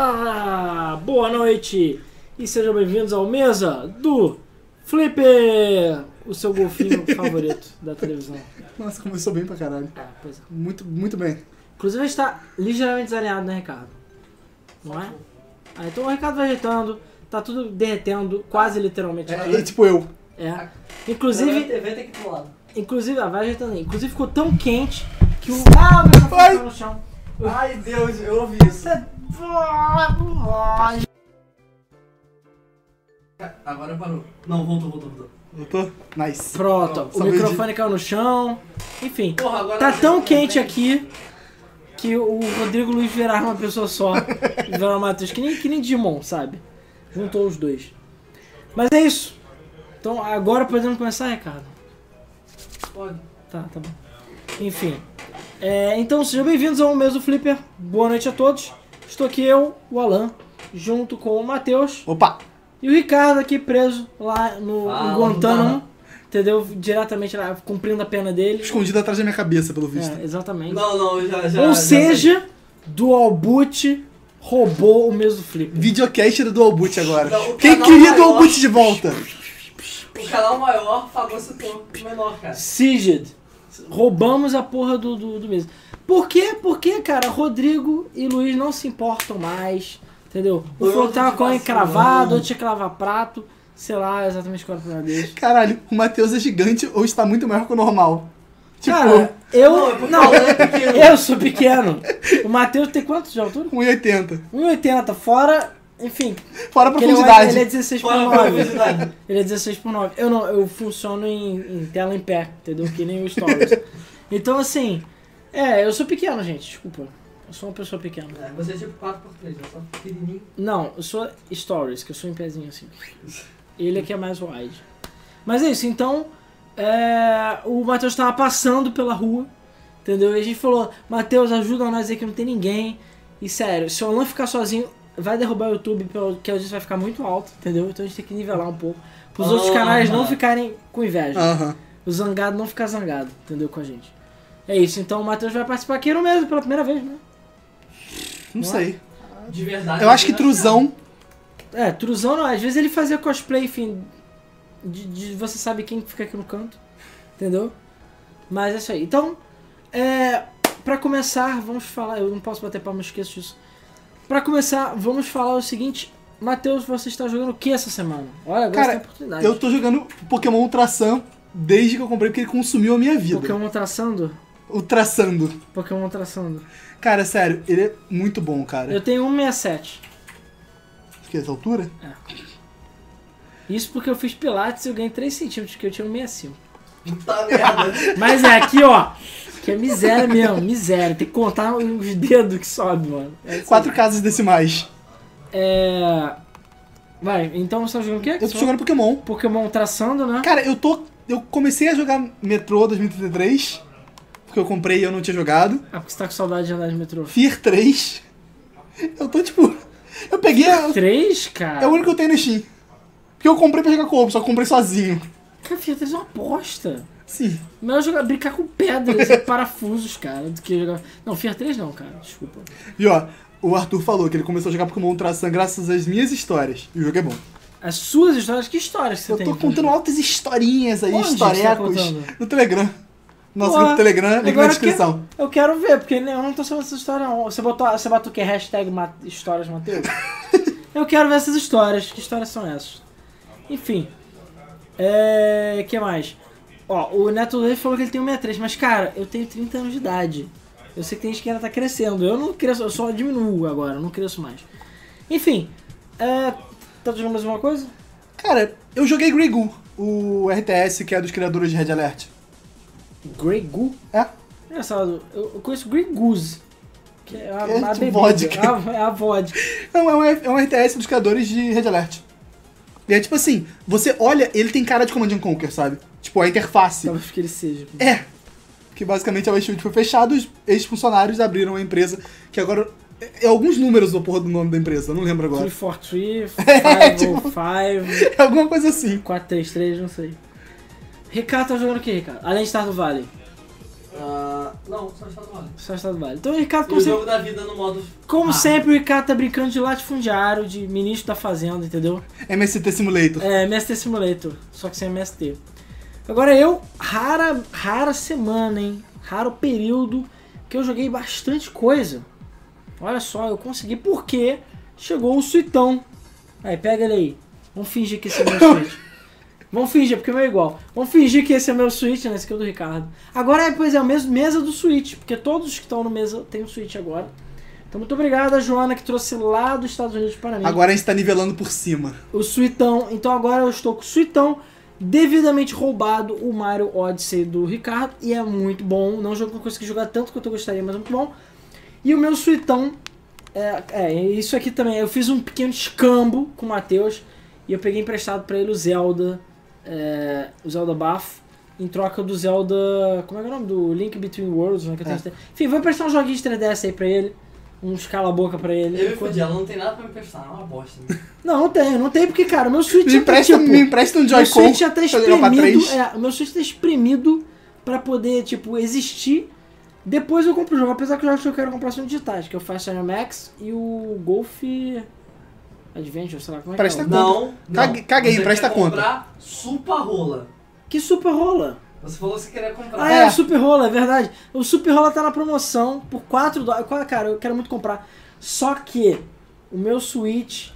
Ah, boa noite e sejam bem-vindos ao Mesa do Flipper, o seu golfinho favorito da televisão. Nossa, começou bem pra caralho. É, pois é. Muito, muito bem. Inclusive a gente tá ligeiramente desalinhado, né, Ricardo? Não é? Ah, então o Ricardo vai ajeitando, tá tudo derretendo, quase literalmente. É, é tipo eu. É. Inclusive, Inclusive, TV tem que ir pro lado. inclusive, ah, vai ajeitando aí. Inclusive ficou tão quente que o. Ah, o microfone Ai. tá no chão. Ai, Deus, eu ouvi isso. Agora parou. Não, voltou, voltou, voltou. Voltou? Nice. Pronto, Pronto, o só microfone caiu no chão. Enfim, Porra, agora tá tão quente aqui que o Rodrigo Luiz viraram uma pessoa só. E viraram o Matheus, que nem, que nem Digimon, sabe? Juntou os dois. Mas é isso. Então agora podemos começar, Ricardo? Pode. Tá, tá bom. Enfim. É, então sejam bem-vindos ao mês do Flipper. Boa noite a todos. Estou aqui eu, o Alan, junto com o Matheus Opa! e o Ricardo aqui preso lá no em Guantánamo. Entendeu? Diretamente lá, cumprindo a pena dele. Escondido atrás da minha cabeça, pelo visto. É, exatamente. Não, não, já, já. Ou já seja, Dual Boot roubou o mês do Flipper. Videocast do Dualboot agora. Não, Quem queria maior- Dualboot de volta? sei. O canal maior fagocitou o menor, cara. Sigid. Roubamos a porra do, do, do mês. Por quê? Porque, cara, Rodrigo e Luiz não se importam mais. Entendeu? O tava de com encravado, outro tinha que lavar prato. Sei lá exatamente qual era o problema deles. Caralho, o Matheus é gigante ou está muito maior que o normal? Tipo, Cara, eu. Não, é Não, é eu sou pequeno. O Matheus tem quanto de altura? 1,80. 1,80. Fora. Enfim, Fora a porque ele, é- profundidade. ele é 16 por Fora a 9. profundidade. Ele é 16 por 9. Eu não, eu funciono em, em tela em pé, entendeu? Que nem o Stories. então, assim, é, eu sou pequeno, gente, desculpa. Eu sou uma pessoa pequena. É, você é tipo 4x3, é só pequenininho. Não, eu sou Stories, que eu sou em pezinho assim. Ele aqui é mais wide. Mas é isso, então, é, o Matheus tava passando pela rua, entendeu? E a gente falou, Matheus, ajuda nós aí que não tem ninguém. E sério, se o Alan ficar sozinho, vai derrubar o YouTube, porque a audiência vai ficar muito alto, entendeu? Então a gente tem que nivelar um pouco. Para os outros Ah. canais não ficarem com inveja. O zangado não ficar zangado, entendeu? Com a gente. É isso, então o Matheus vai participar aqui no mesmo, pela primeira vez, né? Não Não é? sei. De verdade. Eu acho que? Truzão. É, Truzão não, às vezes ele fazia cosplay, enfim, de, de você sabe quem fica aqui no canto, entendeu? Mas é isso aí. Então, é, pra começar, vamos falar, eu não posso bater palma, eu esqueço disso. Pra começar, vamos falar o seguinte, Matheus, você está jogando o que essa semana? Olha, agora Cara, você tem oportunidade. Eu tô jogando Pokémon Ultra Sun desde que eu comprei, porque ele consumiu a minha vida. Pokémon traçando? Ultraçando. Pokémon traçando. Cara, sério, ele é muito bom, cara. Eu tenho 167. Que essa altura? Isso porque eu fiz pilates e eu ganhei 3 centímetros, que eu tinha 165. Puta merda. Mas é aqui, ó. Que é miséria mesmo, miséria. Tem que contar os dedos que sobe, mano. É. Quatro casas decimais. É. Vai, então você tá jogando o quê? Eu tô jogando Pokémon. Pokémon traçando, né? Cara, eu tô. Eu comecei a jogar Metrô 2033. Porque eu comprei e eu não tinha jogado. Ah, porque você tá com saudade de andar de metrô. Fear 3. Eu tô tipo. Eu peguei. A, 3, cara? é o único que eu tenho no Steam. Porque eu comprei pra jogar co só que eu comprei sozinho. Cara, Fiat 3 é uma bosta. Sim. Melhor jogar, brincar com pedras e parafusos, cara, do que jogar. Não, Fiat 3 não, cara, desculpa. E ó, o Arthur falou que ele começou a jogar Pokémon Ultra Sun graças às minhas histórias. E o jogo é bom. As suas histórias, que histórias que você Eu tem? tô contando altas historinhas aí, Onde você tá no Telegram. Nosso Porra, grupo Telegram, link na descrição. Eu quero ver, porque eu não tô sabendo essa história não. Você botou, você botou o que? Hashtag histórias Matheus? eu quero ver essas histórias. Que histórias são essas? Enfim. É. que mais? Ó, o Neto Leite falou que ele tem 163, mas cara, eu tenho 30 anos de idade. Eu sei que tem gente que ainda tá crescendo. Eu não cresço, eu só diminuo agora, eu não cresço mais. Enfim, é. Tá jogando mais uma coisa? Cara, eu joguei Grigu, o RTS que é dos criadores de Red Alert. Grey Goo? É? Engraçado, eu, eu conheço Grey Goose. Que é a, É a de bebida, vodka. A, é a vodka. Não, é um, é um RTS dos criadores de Red Alert. E é tipo assim, você olha, ele tem cara de Command and Conquer, sabe? Tipo, a interface. Talvez que ele seja. É. Que basicamente é o estúdio foi fechado, os ex-funcionários abriram uma empresa que agora. É, é alguns números o porra do nome da empresa, eu não lembro agora. 343, É, tipo- 505, É alguma coisa assim. 433, não sei. Ricardo tá jogando o que, Ricardo? Além de Stardew Valley. Ah, Ah, não, só está no Vale. Só Estado Vale. Então o Ricardo, E como o sempre, jogo da vida no modo. como Ah. sempre, o Ricardo tá brincando de latifundiário, de ministro da Fazenda, entendeu? MST Simulator. É, MST Simulator, só que sem MST. Agora eu, rara, rara semana, hein? Raro período que eu joguei bastante coisa. Olha só, eu consegui porque chegou o suitão. Aí, pega ele aí. Vamos fingir que esse é meu Switch. Vamos fingir, porque o meu é igual. Vamos fingir que esse é meu Switch, né? Esse aqui é o do Ricardo. Agora, é, pois é, o mesmo mesa do Switch, porque todos que estão no mesa têm o Switch agora. Então, muito obrigado a Joana que trouxe lá dos Estados Unidos para mim Agora a gente tá nivelando por cima. o Suitão. Então agora eu estou com o Suitão devidamente roubado o Mario Odyssey do Ricardo e é muito bom. Não jogo que eu consegui jogar tanto quanto eu gostaria, mas é muito bom. E o meu Suitão é, é isso aqui também. Eu fiz um pequeno escambo com o Matheus e eu peguei emprestado pra ele o Zelda, é, o Zelda Bafo. Em troca do Zelda. Como é que é o nome? Do Link Between Worlds, né? Que eu tenho É. certeza. Enfim, vou emprestar um joguinho de 3DS aí pra ele. Uns cala-boca pra ele. Eu e fudi, ela não tem nada pra me emprestar, é uma bosta. Né? Não, não tenho, não tenho porque, cara, o meu Switch Me tá, empresta, tipo, me empresta um meu Joy-Con. Switch já tá espremido, é, o meu Switch tá espremido pra poder, tipo, existir. Depois eu compro o jogo, apesar que os jogos que eu quero comprar são digitais, que é o Fast Max e o Golf Adventure, sei lá como é Presta que é. conta. Não, não. Cague- caguei, Você empresta quer conta. comprar Supa Rola. Que Super Rola? Você falou que você queria comprar. Ah, é, É. o Super Rola, é verdade. O Super Rola tá na promoção por 4 dólares. Cara, eu quero muito comprar. Só que o meu Switch,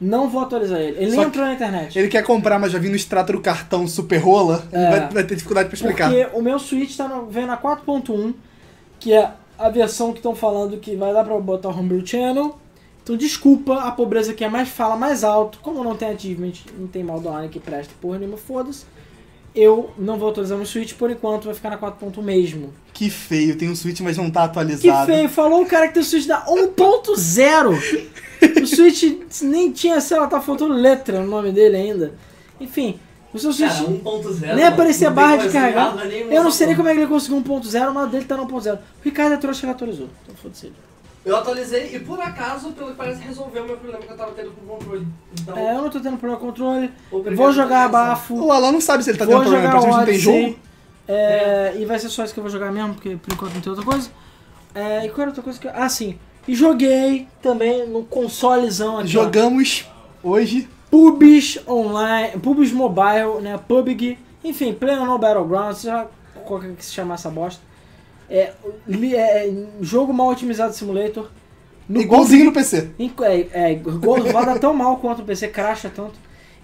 não vou atualizar ele. Ele Só nem entrou na internet. Ele quer comprar, mas já vi no extrato do cartão Super Rola. É. Vai, vai ter dificuldade pra explicar. Porque o meu Switch tá no, vendo a 4.1, que é a versão que estão falando que vai dar pra botar o Homebrew Channel. Então desculpa a pobreza que é mais fala mais alto. Como não tem achievement, não tem mal do ar que presta porra nenhuma, foda-se. Eu não vou atualizar meu Switch por enquanto, vai ficar na 4.1 mesmo. Que feio, tem um Switch, mas não tá Que atualizado. feio, falou o cara que tem o Switch da 1.0. o Switch nem tinha, sei lá, tá faltando letra no nome dele ainda. Enfim, o seu Switch. Cara, 1.0. Nem aparecia barra de carregar. nada, Eu não sei nem como é que ele conseguiu 1.0, mas o dele tá no 1.0. O Ricardo é trouxa que ele atualizou. Então foda-se ele. Eu atualizei e por acaso, pelo que parece, resolveu o meu problema que eu tava tendo com o controle. Então, É, eu não tô tendo problema com controle. Eu obrigado vou jogar pela atenção. bafo. O Alan não sabe se ele tá vou tendo problema, jogar praticamente não tem Odyssey. jogo. É, E vai ser só isso que eu vou jogar mesmo, porque por enquanto não tem outra coisa. É, e qual era outra coisa que eu... Ah, sim. E joguei também no consolezão aqui. ó. Jogamos hoje. PUBG Online, PUBG Mobile, né, PUBG, enfim, PlayerUnknown Battlegrounds, já qualquer que se chamar essa bosta. É, é, jogo mal otimizado simulator. No igualzinho no PC. É, é, roda tão mal quanto o PC, cracha tanto.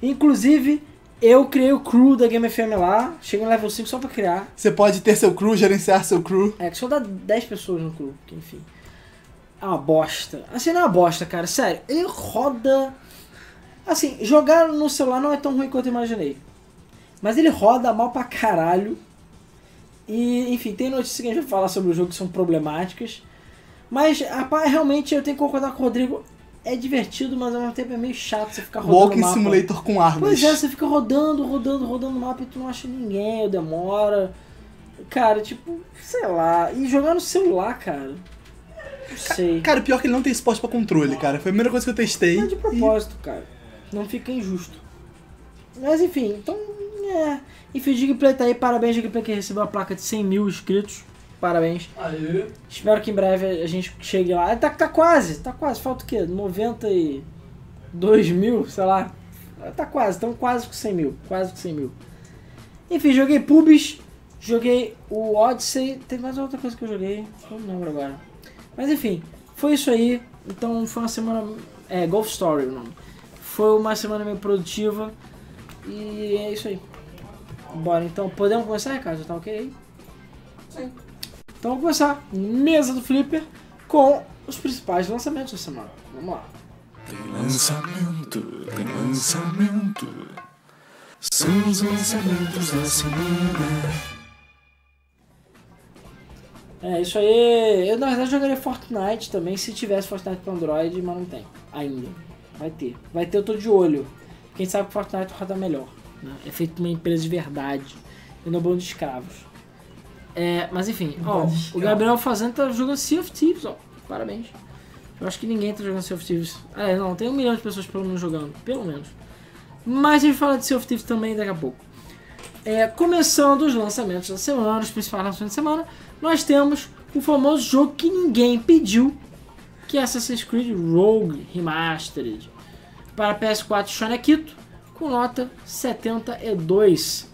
Inclusive, eu criei o crew da Game FM lá, cheguei no level 5 só pra criar. Você pode ter seu crew, gerenciar seu crew. É, que só dá 10 pessoas no crew, que enfim. É uma bosta. Assim, não é uma bosta, cara, sério. Ele roda. Assim, jogar no celular não é tão ruim quanto eu imaginei. Mas ele roda mal pra caralho. E, enfim, tem notícias que a gente vai falar sobre o jogo que são problemáticas. Mas, rapaz, realmente eu tenho que concordar com o Rodrigo. É divertido, mas ao mesmo tempo é meio chato você ficar rodando Walking mapa. Simulator com armas. Pois é, você fica rodando, rodando, rodando o mapa e tu não acha ninguém, ou demora. Cara, tipo, sei lá. E jogar no celular, cara. Não sei. Cara, pior que ele não tem suporte pra controle, cara. Foi a primeira coisa que eu testei. Não é de propósito, cara. Não fica injusto. Mas enfim, então. É. Enfim, o Digplay tá aí. Parabéns, Digplay, que recebeu a placa de 100 mil inscritos. Parabéns. Aí, Espero que em breve a gente chegue lá. Tá, tá quase, tá quase. Falta o quê? 92 mil, sei lá. Tá quase, estamos quase com 100 mil. Quase com 100 mil. Enfim, joguei Pubs, joguei o Odyssey. Tem mais outra coisa que eu joguei, eu não lembro agora. Mas enfim, foi isso aí. Então foi uma semana. É, Golf Story o nome. Foi uma semana meio produtiva. E é isso aí. Bora então, podemos começar, Ricardo? Tá ok sim. Então vamos começar. Mesa do Flipper com os principais lançamentos da semana. Vamos lá. Tem lançamento, tem lançamento. São os lançamentos da semana. É isso aí. Eu na verdade jogaria Fortnite também se tivesse Fortnite para Android, mas não tem ainda. Vai ter. Vai ter, eu tô de olho. Quem sabe que Fortnite roda melhor. Né? É feito por uma empresa de verdade. E não bando de escravos. É, mas enfim, ó, o. Gabriel Fazenda tá jogando Sea of Thieves, ó. Parabéns. Eu acho que ninguém tá jogando Sea of Thieves. É, não, tem um milhão de pessoas pelo menos jogando. Pelo menos. Mas a gente fala de Sea of Thieves também daqui a pouco. É, começando os lançamentos da semana, os principais lançamentos da semana, nós temos o famoso jogo que ninguém pediu, que é Assassin's Creed Rogue Remastered para PS4 Shonekito, com nota 72.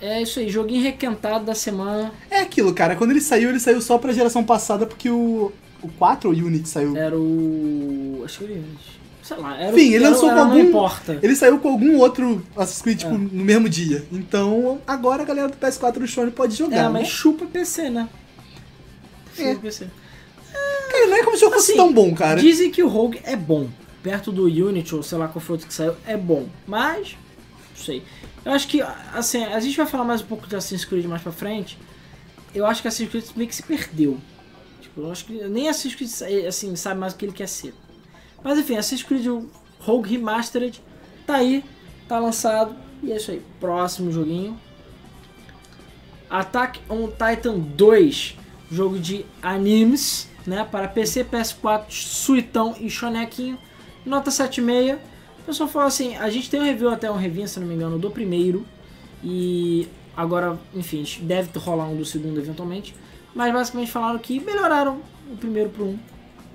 É isso aí, joguinho requentado da semana. É aquilo, cara. Quando ele saiu, ele saiu só pra geração passada, porque o, o 4 ou o Unity saiu. Era o. Acho que era o Sei lá, era Enfim, o, ele lançou era, com Não algum- importa. Ele saiu com algum outro Assassin's Creed, tipo, É. no mesmo dia. Então, agora a galera do PS4 do Sony pode jogar. É, né? mas chupa PC, né? Chupa É. PC. Cara, não é como se o jogo fosse Assim, tão bom, cara. Dizem que o Rogue é bom. Perto do Unity, ou sei lá qual foi outro que saiu, é bom. Mas, não sei. Eu acho que, assim, a gente vai falar mais um pouco de Assassin's Creed mais pra frente. Eu acho que Assassin's Creed meio que se perdeu. Tipo, eu acho que nem Assassin's Creed, assim, sabe mais o que ele quer ser. Mas enfim, Assassin's Creed Rogue Remastered tá aí, tá lançado. E é isso aí. Próximo joguinho. Attack on Titan 2, jogo de animes, né, para PC, PS4, Suitão e Shonequinho, nota 7,5. O pessoal fala assim, a gente tem um review até um review, se não me engano, do primeiro e agora, enfim, deve rolar um do segundo eventualmente, mas basicamente falaram que melhoraram o primeiro pro um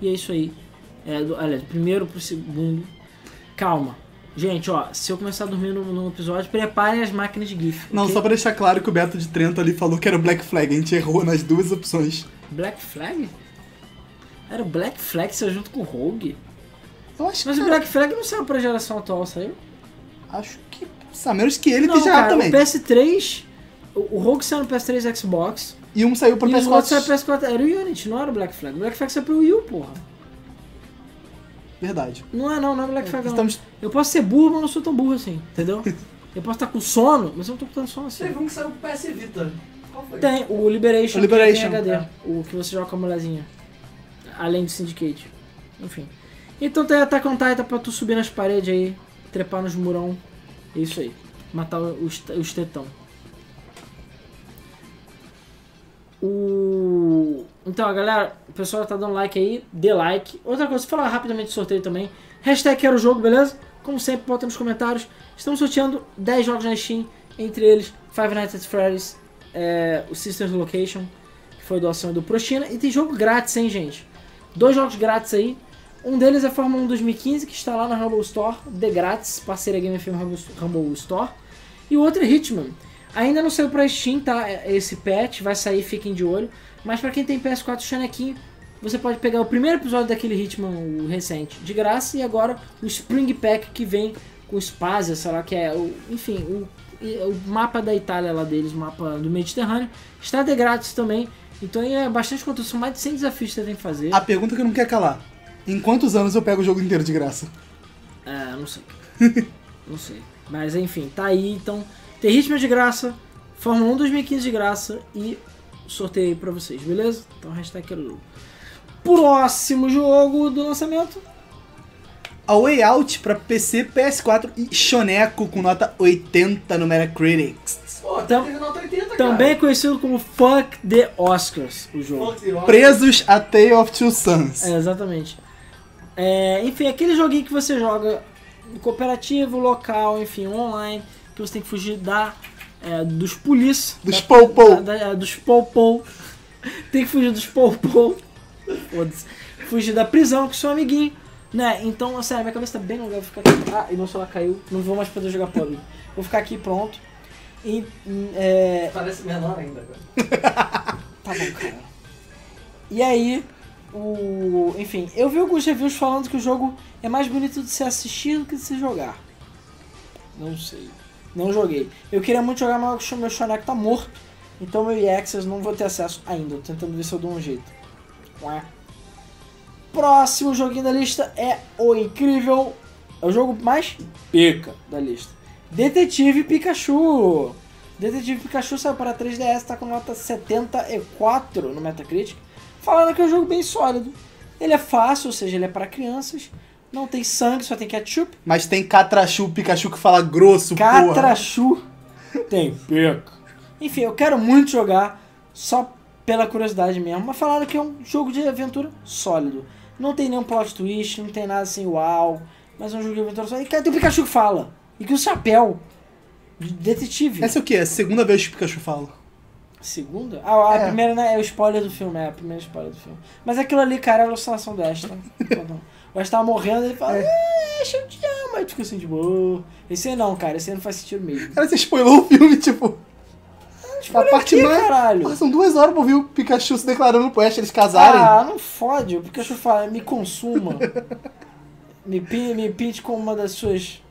e é isso aí. É, do, aliás, do primeiro pro segundo. Calma. Gente, ó, se eu começar a dormir no, no episódio, preparem as máquinas de GIF. Não, ok? só pra deixar claro que o Beto de Trento ali falou que era o Black Flag. A gente errou nas duas opções. Black Flag? Era o Black Flag saiu junto com o Rogue? Eu acho Mas que. o Black Flag não saiu pra geração atual, saiu? Acho que. A menos que ele não, esteja cara, também. o PS3... O o Rogue saiu no PS3 e Xbox. E um saiu pro e os outros saiu PS4. pro PS4. Era o Unity, não era o Black Flag. O Black Flag saiu pro Wii U, porra. Verdade. Não é não, não é Black Flag não. Estamos... Eu posso ser burro, mas não sou tão burro assim, entendeu? eu posso estar com sono, mas eu não tô com tanto sono assim. Teve um que saiu pro PS Vita. Qual foi? Tem, o Liberation, O Liberation, que tem HD. é. O que você joga com a mulherzinha. Além do Syndicate. Enfim. Então tem Attack on Titan pra tu subir nas paredes aí, trepar nos murão. É isso aí. Matar os, os tetão. O... Então, galera, o pessoal tá dando like aí, dê like. Outra coisa, falar rapidamente do sorteio também. Hashtag quero o jogo, beleza? Como sempre, bota nos comentários. Estamos sorteando 10 jogos na Steam, entre eles Five Nights at Freddy's, é, o Sisters Location, que foi doação do Prochina. E tem jogo grátis, hein, gente? Dois jogos grátis aí. Um deles é Fórmula 1 2015, que está lá na Rumble Store, de grátis, parceira Game FM Rumble, Rumble Store. E o outro é Hitman. Ainda não saiu pra Steam, tá? Esse patch, vai sair, fiquem de olho. Mas pra quem tem PS4 Chanequinho, você pode pegar o primeiro episódio daquele Hitman recente de graça e agora o Spring Pack que vem com Spazia, sei lá, que é o, enfim, o, o mapa da Itália lá deles, o mapa do Mediterrâneo, está de grátis também. Então é bastante conteúdo, são mais de 100 desafios que você tem que fazer. A pergunta que não quer calar. Em quantos anos eu pego o jogo inteiro de graça? É, não sei. não sei. Mas enfim, tá aí. Então, tem Hitman de graça, Fórmula 1 2015 de graça e sorteio aí pra vocês, beleza? Então, hashtag jogo. Próximo jogo do lançamento. A Way Out pra PC, PS4 e Shoneco com nota 80 no Metacritics. Pô, Tam- nota 80, cara. Também é conhecido como Fuck the Oscars, o jogo. Fuck the Oscar. Presos a Tale of Two Sons. É, exatamente. É, enfim, aquele joguinho que você joga no cooperativo, local, enfim, online, que você tem que fugir da, é, dos polícia. Dos da- da- dos pou-pou. tem que fugir dos pou-pou. Foda-se. Fugir da prisão com seu amiguinho. Né? Então, sério, minha cabeça tá bem longa. Vou ficar aqui. Ah, e meu celular caiu. Não vou mais poder jogar PUBG. Vou ficar aqui pronto. E. É, Parece menor ainda, cara. Tá bom, cara. E aí, o. Enfim, eu vi alguns reviews falando que o jogo é mais bonito de se assistir do que de se jogar. Não sei. Não joguei. Eu queria muito jogar, mas o meu Shonek tá morto. Então meu EA Access não vou ter acesso ainda. Tô tentando ver se eu dou um jeito. Ué. Próximo joguinho da lista é o incrível. É o jogo mais pica da lista. Detetive Pikachu. Detetive Pikachu saiu para 3DS, tá com nota 74 no Metacritic. Falando que é um jogo bem sólido. Ele é fácil, ou seja, ele é para crianças. Não tem sangue, só tem ketchup. Mas tem Catrachu, Pikachu que fala grosso, porra. Catrachu tem pica. Enfim, eu quero muito jogar, só pela curiosidade mesmo. Mas falaram que é um jogo de aventura sólido. Não tem nenhum plot twist, não tem nada assim, uau. Mas é um jogo de aventura sólido. E cara, tem o Pikachu que fala. E que o chapéu Detetive. Essa é o quê? É a segunda vez que o Pikachu fala. Segunda? Ah, a É. primeira né, é o spoiler do filme, é a primeira spoiler do filme. Mas aquilo ali, cara, é a alucinação do Ash, tá? o Ash tava morrendo e ele fala, É. é. Ash, eu te amo. Aí tu fica assim, tipo, "Oh." esse aí não, cara, esse aí não faz sentido mesmo. Cara, você spoilou o filme, tipo. Spoiler a parte aqui, mais. caralho. Porra, são duas horas pra ouvir o Pikachu se declarando pro Ash eles casarem. Ah, não fode. O Pikachu fala, me consuma. me, pi- me pinte como uma das suas.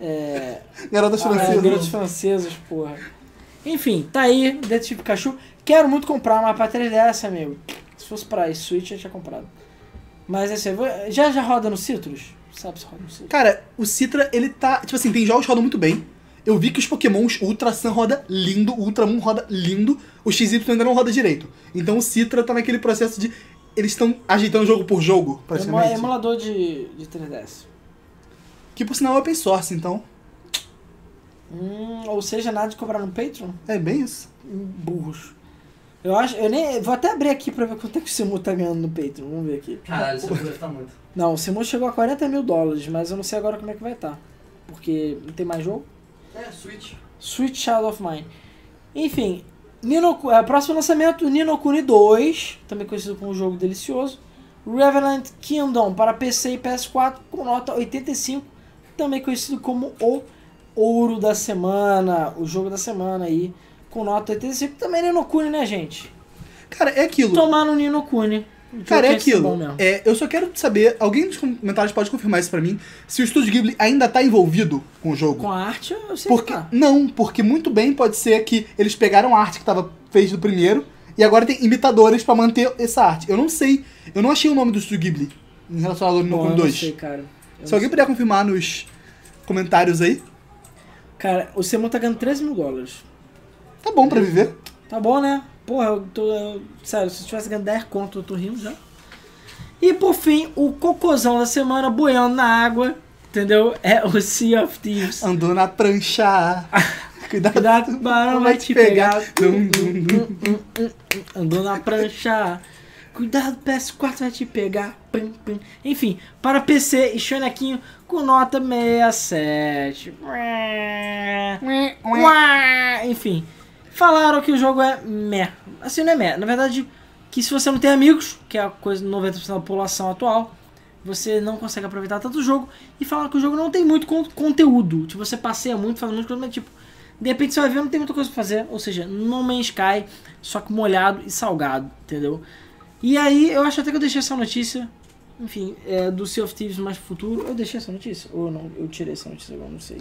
É, Garotas ah, francesas. garotas francesas, porra. Enfim, tá aí, Detetive Pikachu. Quero muito comprar uma pra 3DS, amigo. Se fosse pra Switch, eu tinha comprado. Mas assim, já, já roda no Citrus? Sabe se roda no Citrus? Cara, o Citra, ele tá. Tipo assim, tem jogos que rodam muito bem. Eu vi que os Pokémons Ultra Sun roda lindo, o Ultra Moon roda lindo, o XY ainda não roda direito. Então o Citra tá naquele processo de. Eles estão ajeitando jogo por jogo, É praticamente. emulador de, de 3DS. Que por sinal é open source, então. Hum, ou seja, nada de cobrar no Patreon? É bem isso. Hum, Burros. Eu acho. Eu nem. Vou até abrir aqui pra ver quanto é que o Simu tá ganhando no Patreon. Vamos ver aqui. Caralho, isso deve estar muito. Não, o Simu chegou a 40 mil dólares, mas eu não sei agora como é que vai estar. Porque não tem mais jogo. É, Switch. Sweet Child of Mine. Enfim, Nino, é, próximo lançamento, Nino Kuni 2, também conhecido como jogo delicioso. Revenant Kingdom para PC e PS4 com nota 85, também conhecido como o ouro da semana, o jogo da semana aí, com nota 85. Também Nino Kuni, né, gente? Cara, é aquilo. Tomar no Nino Kuni. Jogo Cara, é bom aquilo. É, eu só quero saber, alguém nos comentários pode confirmar isso pra mim, se o Estúdio Ghibli ainda tá envolvido com o jogo. Com a arte, eu sei Porque, que tá. não, porque muito bem pode ser que eles pegaram a arte que tava feita do primeiro e agora tem imitadores pra manter essa arte. Eu não sei, eu não achei o nome do Estúdio Ghibli em relação ao Bom, No eu não 2. sei, cara. Eu Se alguém puder confirmar nos comentários aí, Cara, o Simu tá ganhando 13 mil dólares. tá bom pra viver. Tá bom, né? Porra, eu tô. eu- sério, se eu tivesse ganhando 10 conto, eu tô rindo já. E por fim, o cocôzão da semana boiando na água, entendeu? É o Sea of Thieves. Andou na prancha. Cuidado, Cuidado, o barão vai te pegar. Dum. Andou na prancha. Cuidado, PS4 vai te pegar. Pum, pum. Enfim, para PC e Chonequinho com nota 67. Uá, Enfim, falaram que o jogo é meh. Assim, não é meh. Na verdade, que se você não tem amigos, que é a coisa de 90% da população atual, você não consegue aproveitar tanto o jogo. E falaram que o jogo não tem muito con- conteúdo. Tipo, você passeia muito, faz muito coisa, mas tipo, de repente você vai ver, não tem muita coisa pra fazer. Ou seja, No Man's Sky, só que molhado e salgado, entendeu? E aí, eu acho até que eu deixei essa notícia, enfim, é, do Sea of Thieves mais pro futuro. Eu deixei essa notícia? Ou não? Eu tirei essa notícia agora, não sei.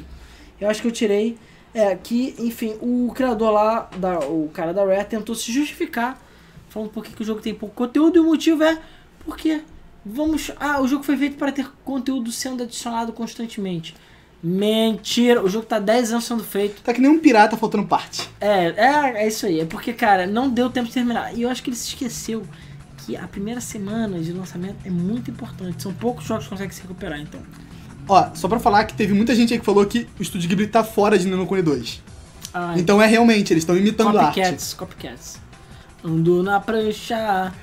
Eu acho que eu tirei. É, que, enfim, o criador lá, da, o cara da Rare, tentou se justificar, falando por que que o jogo tem pouco conteúdo, e o motivo é porque vamos. Ah, o jogo foi feito para ter conteúdo sendo adicionado constantemente. Mentira! O jogo tá 10 anos sendo feito. Tá que nem um pirata faltando parte. É, é, é isso aí. É porque, cara, não deu tempo de terminar. E eu acho que ele se esqueceu que a primeira semana de lançamento é muito importante. São poucos jogos que conseguem se recuperar, então. Ó, só pra falar que teve muita gente aí que falou que o Estúdio Ghibli tá fora de Nino Kuni 2. Ah, Então é realmente, eles estão imitando a arte. copycats. Ando na prancha,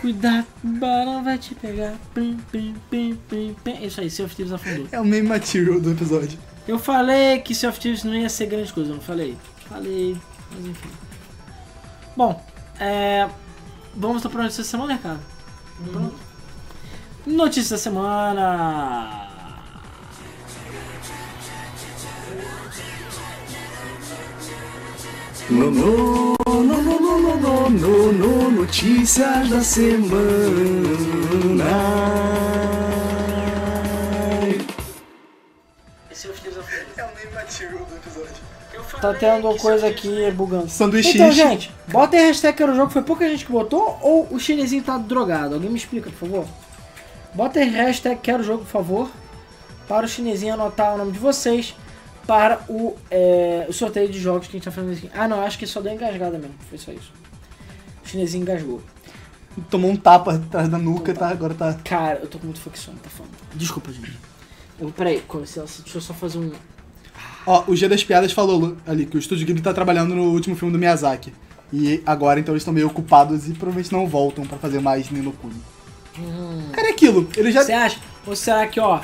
cuidado, o barão vai te pegar. Pim, pim, pim, pim, pim. Isso aí, Sea of Thieves afundou. É o meme material do episódio. Eu falei que Sea of Thieves não ia ser grande coisa, não falei? Falei, mas enfim. Bom, é... Vamos para notícia da semana, Ricardo? Pronto. Notícia da semana. No, no, no, no, no, no, no, no, no, notícias da semana. Sea of Thieves afundou. É o meme material do episódio. Tá tendo coisa aqui bugando. Sanduíche. Então, gente, bota aí a hashtag era o jogo. Foi pouca gente que botou ou o chinesinho tá drogado? Alguém me explica, por favor. Bota aí hashtag quero o jogo, por favor. Para o chinesinho anotar o nome de vocês. Para o, é, o sorteio de jogos que a gente tá fazendo aqui. Ah, não, acho que só deu engasgada mesmo. Foi só isso. O chinesinho engasgou. Tomou um tapa atrás da nuca, tá? Agora tá. Cara, eu tô com muito facção, tá falando. Desculpa, gente. Eu, peraí, com licença, deixa eu só fazer um. Ó, o G das Piadas falou ali que o Estúdio Ghibli tá trabalhando no último filme do Miyazaki. E agora, então, eles estão meio ocupados e provavelmente não voltam pra fazer mais Nino Kuni. Cara, é aquilo. Ele já... Você acha? Ou será que, ó.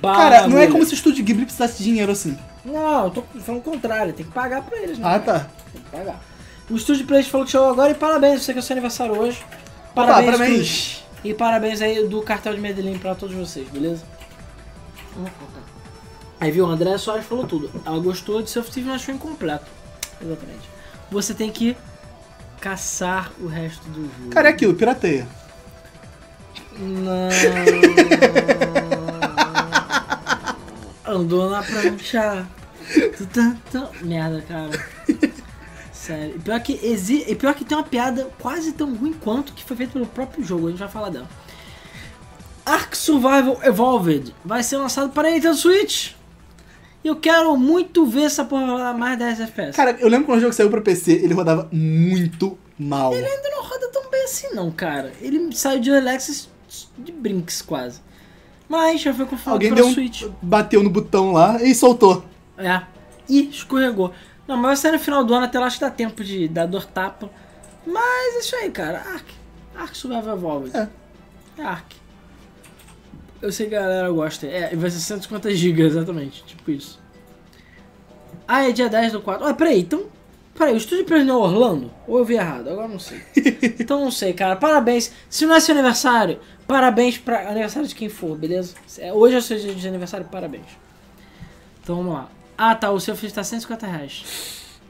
bala Cara, não é como se o Estúdio Ghibli precisasse de dinheiro assim. Não, eu tô falando o contrário, tem que pagar pra eles, né? Ah, tá. Tem que pagar. O Estúdio Play falou que chegou agora e parabéns, você que é o seu aniversário hoje. Opa, Parabéns, parabéns. Estúdio. E parabéns aí do cartel de Medellín pra todos vocês, beleza? Aí viu, o André Soares falou tudo. Ela gostou de Sea of Thieves, mas achou incompleto. Exatamente. Você tem que caçar o resto do jogo. Cara, é aquilo, pirateia. Não. Andou na prancha. Merda, cara. Sério. E pior, que exi... e pior que tem uma piada quase tão ruim quanto que foi feita pelo próprio jogo. A gente vai falar dela. Ark Survival Evolved vai ser lançado para Nintendo Switch. E eu quero muito ver essa porra rodar mais 10 FPS. Cara, eu lembro quando o jogo saiu pra PC, ele rodava muito mal. Ele ainda não roda tão bem assim, não, cara. Ele saiu de Alexis de brinks quase. Mas já foi confirmado Alguém deu um, Switch. bateu no botão lá e soltou. É. E escorregou. Não, mas vai sair no final do ano, até lá acho que dá tempo de dar dor tapa. Mas é isso aí, cara. Ark. Ark Survival Evolved. É. É Ark. Eu sei que a galera gosta. É, vai ser 150 GB, exatamente. Tipo isso. Ah, é dia 10 do 4. Ah, peraí, então. Peraí, o estúdio não é Orlando? Ou eu vi errado? Agora não sei. então não sei, cara. Parabéns. Se não é seu aniversário, parabéns pra aniversário de quem for, beleza? É, Hoje é o seu dia de aniversário, parabéns. Então vamos lá. Ah, tá. O seu filho tá 150 reais.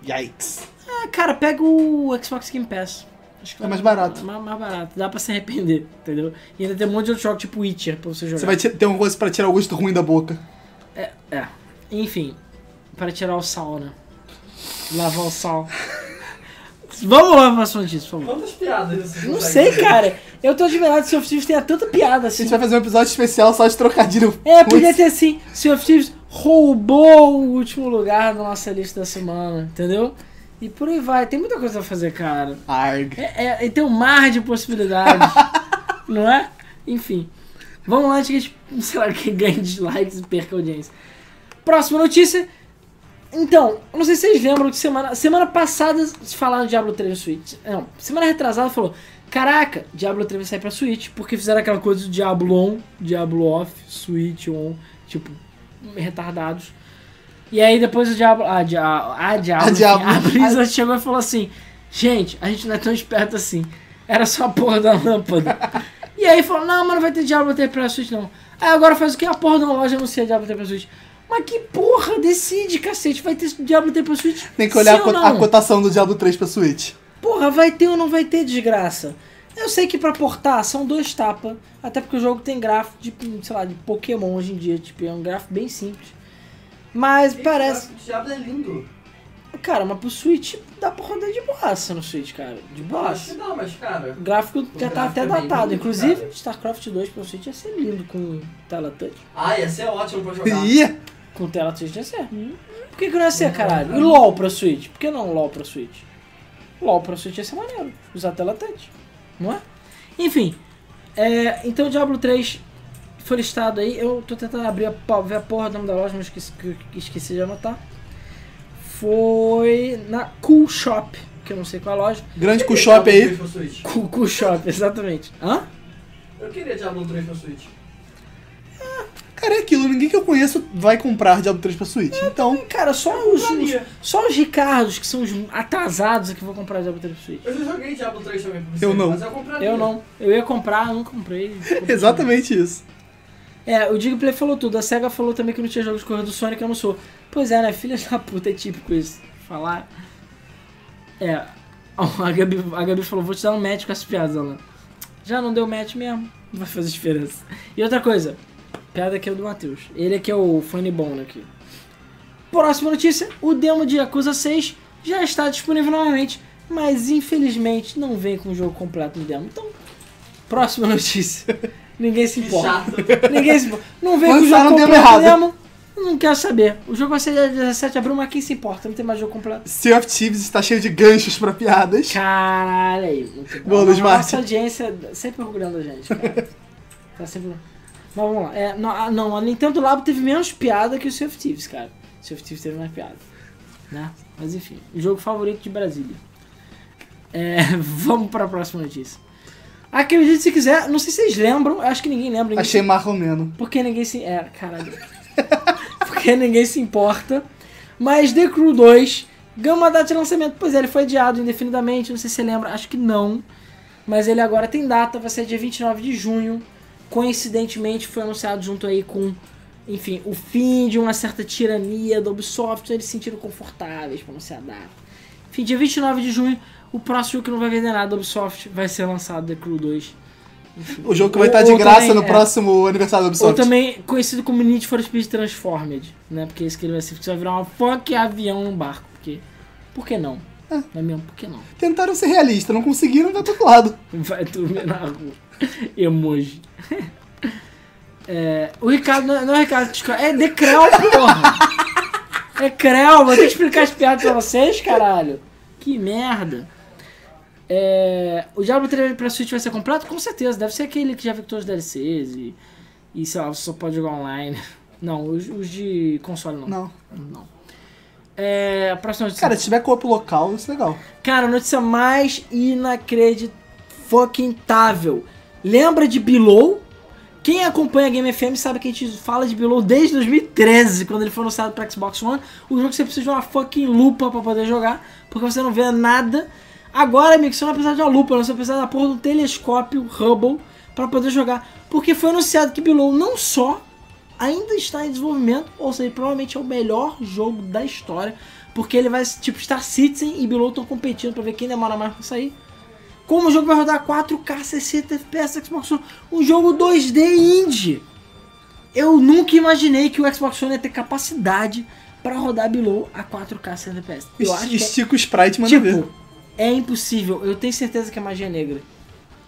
Yikes. Ah, cara, pega o Xbox Game Pass. Acho que É mais barato. É mais, mais barato. Dá pra se arrepender, entendeu? E ainda tem um monte de outro jogo, tipo Witcher, pra você jogar. Você vai ter uma coisa pra tirar o gosto ruim da boca. É, é. Enfim, para tirar o sal, né? Lavar o sal. Vamos lá pra próxima notícia, por favor. Quantas piadas Não sei, cara. Eu tô admirado que Sea of Thieves tenha tanta piada A assim. gente vai fazer um episódio especial só de trocadilho. É, podia ter assim, Sea of Thieves roubou o último lugar na nossa lista da semana, entendeu? E por aí vai. Tem muita coisa a fazer, cara. Arg. É, é, e tem um mar de possibilidades, não é? Enfim. Vamos lá antes que a gente, sei lá, que ganhe dislikes e perca audiência. Próxima notícia. Então, não sei se vocês lembram que semana, semana passada falaram de Diablo 3 no Switch. Não, semana retrasada falou: Caraca, Diablo 3 vai sair pra Switch, porque fizeram aquela coisa do Diablo on, Diablo off, Switch on, tipo, retardados. E aí depois o Diablo. A, Dia- a Diablo. A Diablo. enfim, a Blizzard chegou e falou assim: Gente, a gente não é tão esperto assim. Era só a porra da lâmpada. e aí falou: Não, mas não vai ter Diablo 3 pra Switch não. Aí agora faz o que? A porra da loja anuncia Diablo 3 pra Switch. Mas que porra, decide, cacete. Vai ter Diablo 3 pra Switch? Tem que olhar a, a cotação do Diablo 3 pra Switch. Porra, vai ter ou não vai ter desgraça? Eu sei que pra portar são dois tapas, até porque o jogo tem gráfico de, sei lá, de Pokémon hoje em dia, tipo, é um gráfico bem simples. Mas parece. O Diablo é lindo. Cara, mas pro Switch dá pra rodar de boaça no Switch, cara. De Eu acho que boaça. não, mas cara. O gráfico já tá até é datado. bonito, Inclusive, cara. StarCraft 2 pro Switch ia ser lindo com tela touch. Ah, ia ser ótimo pra jogar. Ih, Com tela touch ia ser. Por que, que não ia ser, caralho? E LOL pra Switch? Por que não LOL pra Switch? LOL pra Switch ia ser maneiro. Usar tela touch. Não é? Enfim. É, então o Diablo 3 foi listado aí. Eu tô tentando abrir a, ver a porra do nome da loja, mas esqueci, que- que esqueci de anotar. Foi na Cool Shop, que eu não sei qual é a loja. grande queria shop aí. 3 pra Switch. Cool, cool Shop, exatamente. Hã? Eu queria Diablo 3 pra Switch. Cara, é aquilo, ninguém que eu conheço vai comprar Diablo 3 pra Switch. Então, Cara, só os, os, só os Ricardos, que são os atrasados, é que vão comprar Diablo 3 pro Switch. Eu já joguei Diablo 3 também pra você. Eu não. Mas eu compraria. Eu não. Eu ia comprar, eu não comprei. exatamente isso. É, o Digplay falou tudo. A SEGA falou também que não tinha jogo de corrida do Sonic, eu não sou. Pois é, né? Filha da puta, é típico isso. Falar. É. A Gabi, a Gabi falou, vou te dar um match com as piadas, Alan. Já não deu match mesmo. Não vai fazer diferença. E outra coisa. Piada aqui é o do Matheus. Ele aqui é o funny bone aqui. Próxima notícia. O demo de Yakuza 6 já está disponível novamente. Mas infelizmente não vem com o jogo completo no demo. Então, próxima notícia. Ninguém se Que importa. chato. Ninguém se... Não vem com o jogo completo errado. mesmo. Não quero saber. O jogo vai ser dia 17 de abril, mas quem se importa? Não tem mais jogo completo. Sea of Thieves está cheio de ganchos pra piadas. Caralho aí. Muito Boa, bom. Luiz. Nossa audiência sempre orgulhando a gente, cara. tá sempre... Mas vamos lá. É, não, a- não, a Nintendo Labo teve menos piada que o Sea of Thieves, cara. O Sea of Thieves teve mais piada. Né? Mas enfim. O jogo favorito de Brasília. É, vamos pra próxima notícia. Acredite se quiser. Não sei se vocês lembram. Acho que ninguém lembra. Ninguém Achei marromeno. porque ninguém se. É, caralho. Porque ninguém se importa. Mas The Crew 2 ganhou uma data de lançamento. Pois é, ele foi adiado indefinidamente, não sei se você lembra, acho que não. Mas ele agora tem data, vai ser dia 29 de junho. Coincidentemente foi anunciado junto aí com, enfim, o fim de uma certa tirania da Ubisoft. Eles se sentiram confortáveis para anunciar a data. Enfim, dia 29 de junho, o próximo jogo que não vai vender nada da Ubisoft vai ser lançado, The Crew 2. Enfim. O jogo que vai Ou- estar de ou graça também, no é. próximo aniversário do Ou Ubisoft. também conhecido como Need for Speed Transformed, né? Porque esse que ele vai ser, vai virar uma fuck avião num barco. Porque, por que não? Não é mesmo? Por que não? Tentaram ser realistas, não conseguiram, vai pro outro lado. Vai dormir na rua. Emoji. É, o Ricardo, não é- não é o Ricardo que escolhe, é Decrel, porra! É Creu, vou ter que explicar as piadas pra vocês, caralho. Que merda. É, o Diablo 3 pra Switch vai ser completo? Com certeza, deve ser aquele que já veio todos os DLCs e, e sei lá, você só pode jogar online. Não, os, os de console não. Não. Não. É, a próxima notícia. Cara, se tiver co-op local, isso é legal. Cara, a notícia mais inacreditável. Lembra de Below? Quem acompanha a Game FM sabe que a gente fala de Below desde 2013, quando ele foi anunciado para Xbox One. O jogo que você precisa de uma fucking lupa para poder jogar, porque você não vê nada. Agora, amigo, você não vai precisar de uma lupa, você vai precisar da porra um telescópio Hubble para poder jogar. Porque foi anunciado que Below não só ainda está em desenvolvimento, ou seja, provavelmente é o melhor jogo da história, porque ele vai, tipo, Star Citizen e Below estão competindo para ver quem demora mais para sair. Como o jogo vai rodar 4K 60 FPS Xbox One, um jogo 2D indie. Eu nunca imaginei que o Xbox One ia ter capacidade para rodar Below a 4K 60 FPS. Eu acho que é, sprite, manda ver. É impossível. Eu tenho certeza que é magia negra.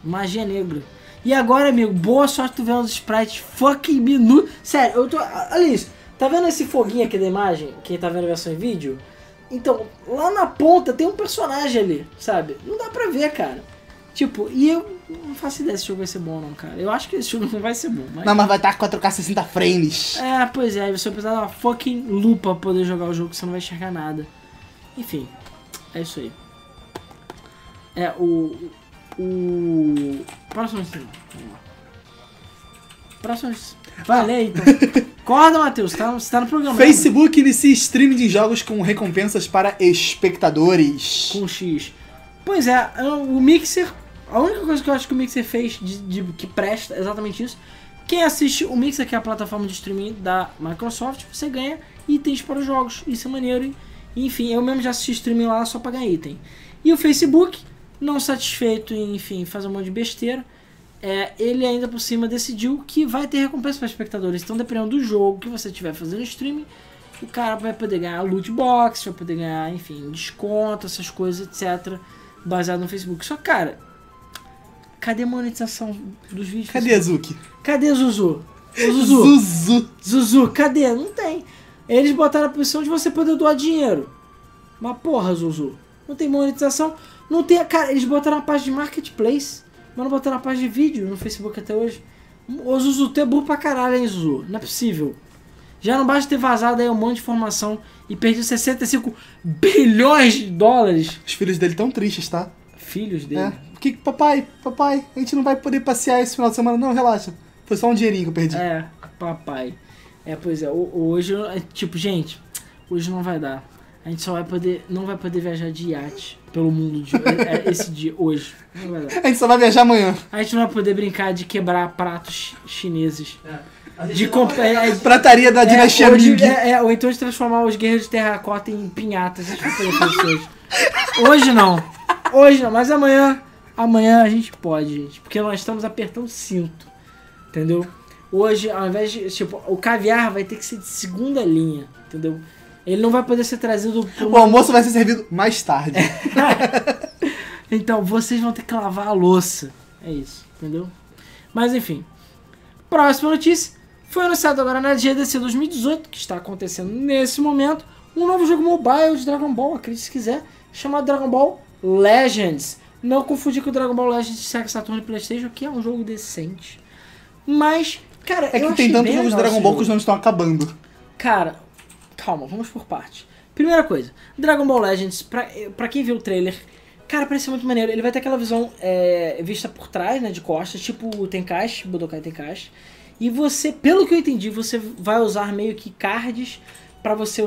Magia negra. E agora, amigo, boa sorte tu vendo os sprites fucking minutos. Sério, eu tô. Olha isso. Tá vendo esse foguinho aqui da imagem? Quem tá vendo a versão em vídeo? Então, lá na ponta tem um personagem ali, sabe? Não dá pra ver, cara. Tipo, e eu não faço ideia se esse jogo vai ser bom ou não, cara. Eu acho que esse jogo não vai ser bom, mas. Não, mas vai estar 4K 60 frames. É, pois é, você vai precisar de uma fucking lupa pra poder jogar o jogo, que você não vai enxergar nada. Enfim, é isso aí. É, o. O. Próximo lá. Próximo lê aí, então. Acorda, Matheus, tá, você tá no programa. né? Facebook inicia streaming de jogos com recompensas para espectadores. Com X. Pois é, o Mixer. A única coisa que eu acho que o Mixer fez de, de- que presta é exatamente isso. Quem assiste o Mixer, que é a plataforma de streaming da Microsoft, você ganha itens para os jogos. Isso é maneiro. hein? Enfim, eu mesmo já assisti streaming lá só pra ganhar item. E o Facebook, não satisfeito em, enfim, fazer um monte de besteira, é, ele ainda por cima decidiu que vai ter recompensa para espectadores. Então, dependendo do jogo que você estiver fazendo streaming, o cara vai poder ganhar loot box, vai poder ganhar, enfim, desconto, essas coisas, etc. Baseado no Facebook. Só, cara, cadê a monetização dos vídeos? Cadê a Zuki? Cadê Zuzu? Ô, Zuzu. Zuzu. Zuzu, cadê? Não tem. Eles botaram a posição de você poder doar dinheiro. Mas porra, Zuzu. Não tem monetização. Não tem. Cara, eles botaram a página de marketplace. Mas não botaram a página de vídeo no Facebook até hoje. Ô Zuzu, tu é burro pra caralho, hein, Zuzu? Não é possível. Já não basta ter vazado aí um monte de informação e perdido 65 bilhões de dólares. Os filhos dele tão tristes, tá? Filhos dele. É. Que, papai, papai, a gente não vai poder passear esse final de semana. Não, relaxa. Foi só um dinheirinho que eu perdi. É, papai. É, pois é, ho- hoje, tipo, gente, hoje não vai dar. A gente só vai poder, não vai poder viajar de iate pelo mundo de, é, é, esse dia, hoje. Não vai dar. A gente só vai viajar amanhã. A gente não vai poder brincar de quebrar pratos chineses. Gente De não comp- vai- é, é, Prataria da dinastia ou, de- é, é, ou então de transformar os guerreiros de terracota em pinhatas. A gente vai poder fazer isso hoje. Hoje não. Hoje não, mas amanhã, amanhã a gente pode, gente. Porque nós estamos apertando o cinto. Entendeu? Hoje, ao invés de. Tipo, o caviar vai ter que ser de segunda linha. Entendeu? Ele não vai poder ser trazido por O almoço vai ser servido mais tarde. então vocês vão ter que lavar a louça. É isso, entendeu? Mas enfim. Próxima notícia. Foi anunciado agora na GDC 2018, que está acontecendo nesse momento, um novo jogo mobile de Dragon Ball, acredite se quiser, chamado Dragon Ball Legends. Não confundir com o Dragon Ball Legends de Sega Saturn e Playstation, que é um jogo decente. Mas, cara, É eu que tem tantos jogos de Dragon Ball que os nomes estão acabando. Cara, calma, vamos por parte. Primeira coisa, Dragon Ball Legends, pra, pra quem viu o trailer, cara, parece muito maneiro. Ele vai ter aquela visão é, vista por trás, né, de costas, tipo o Tenkaichi, Budokai Tenkaichi. E você, pelo que eu entendi, você vai usar meio que cards pra você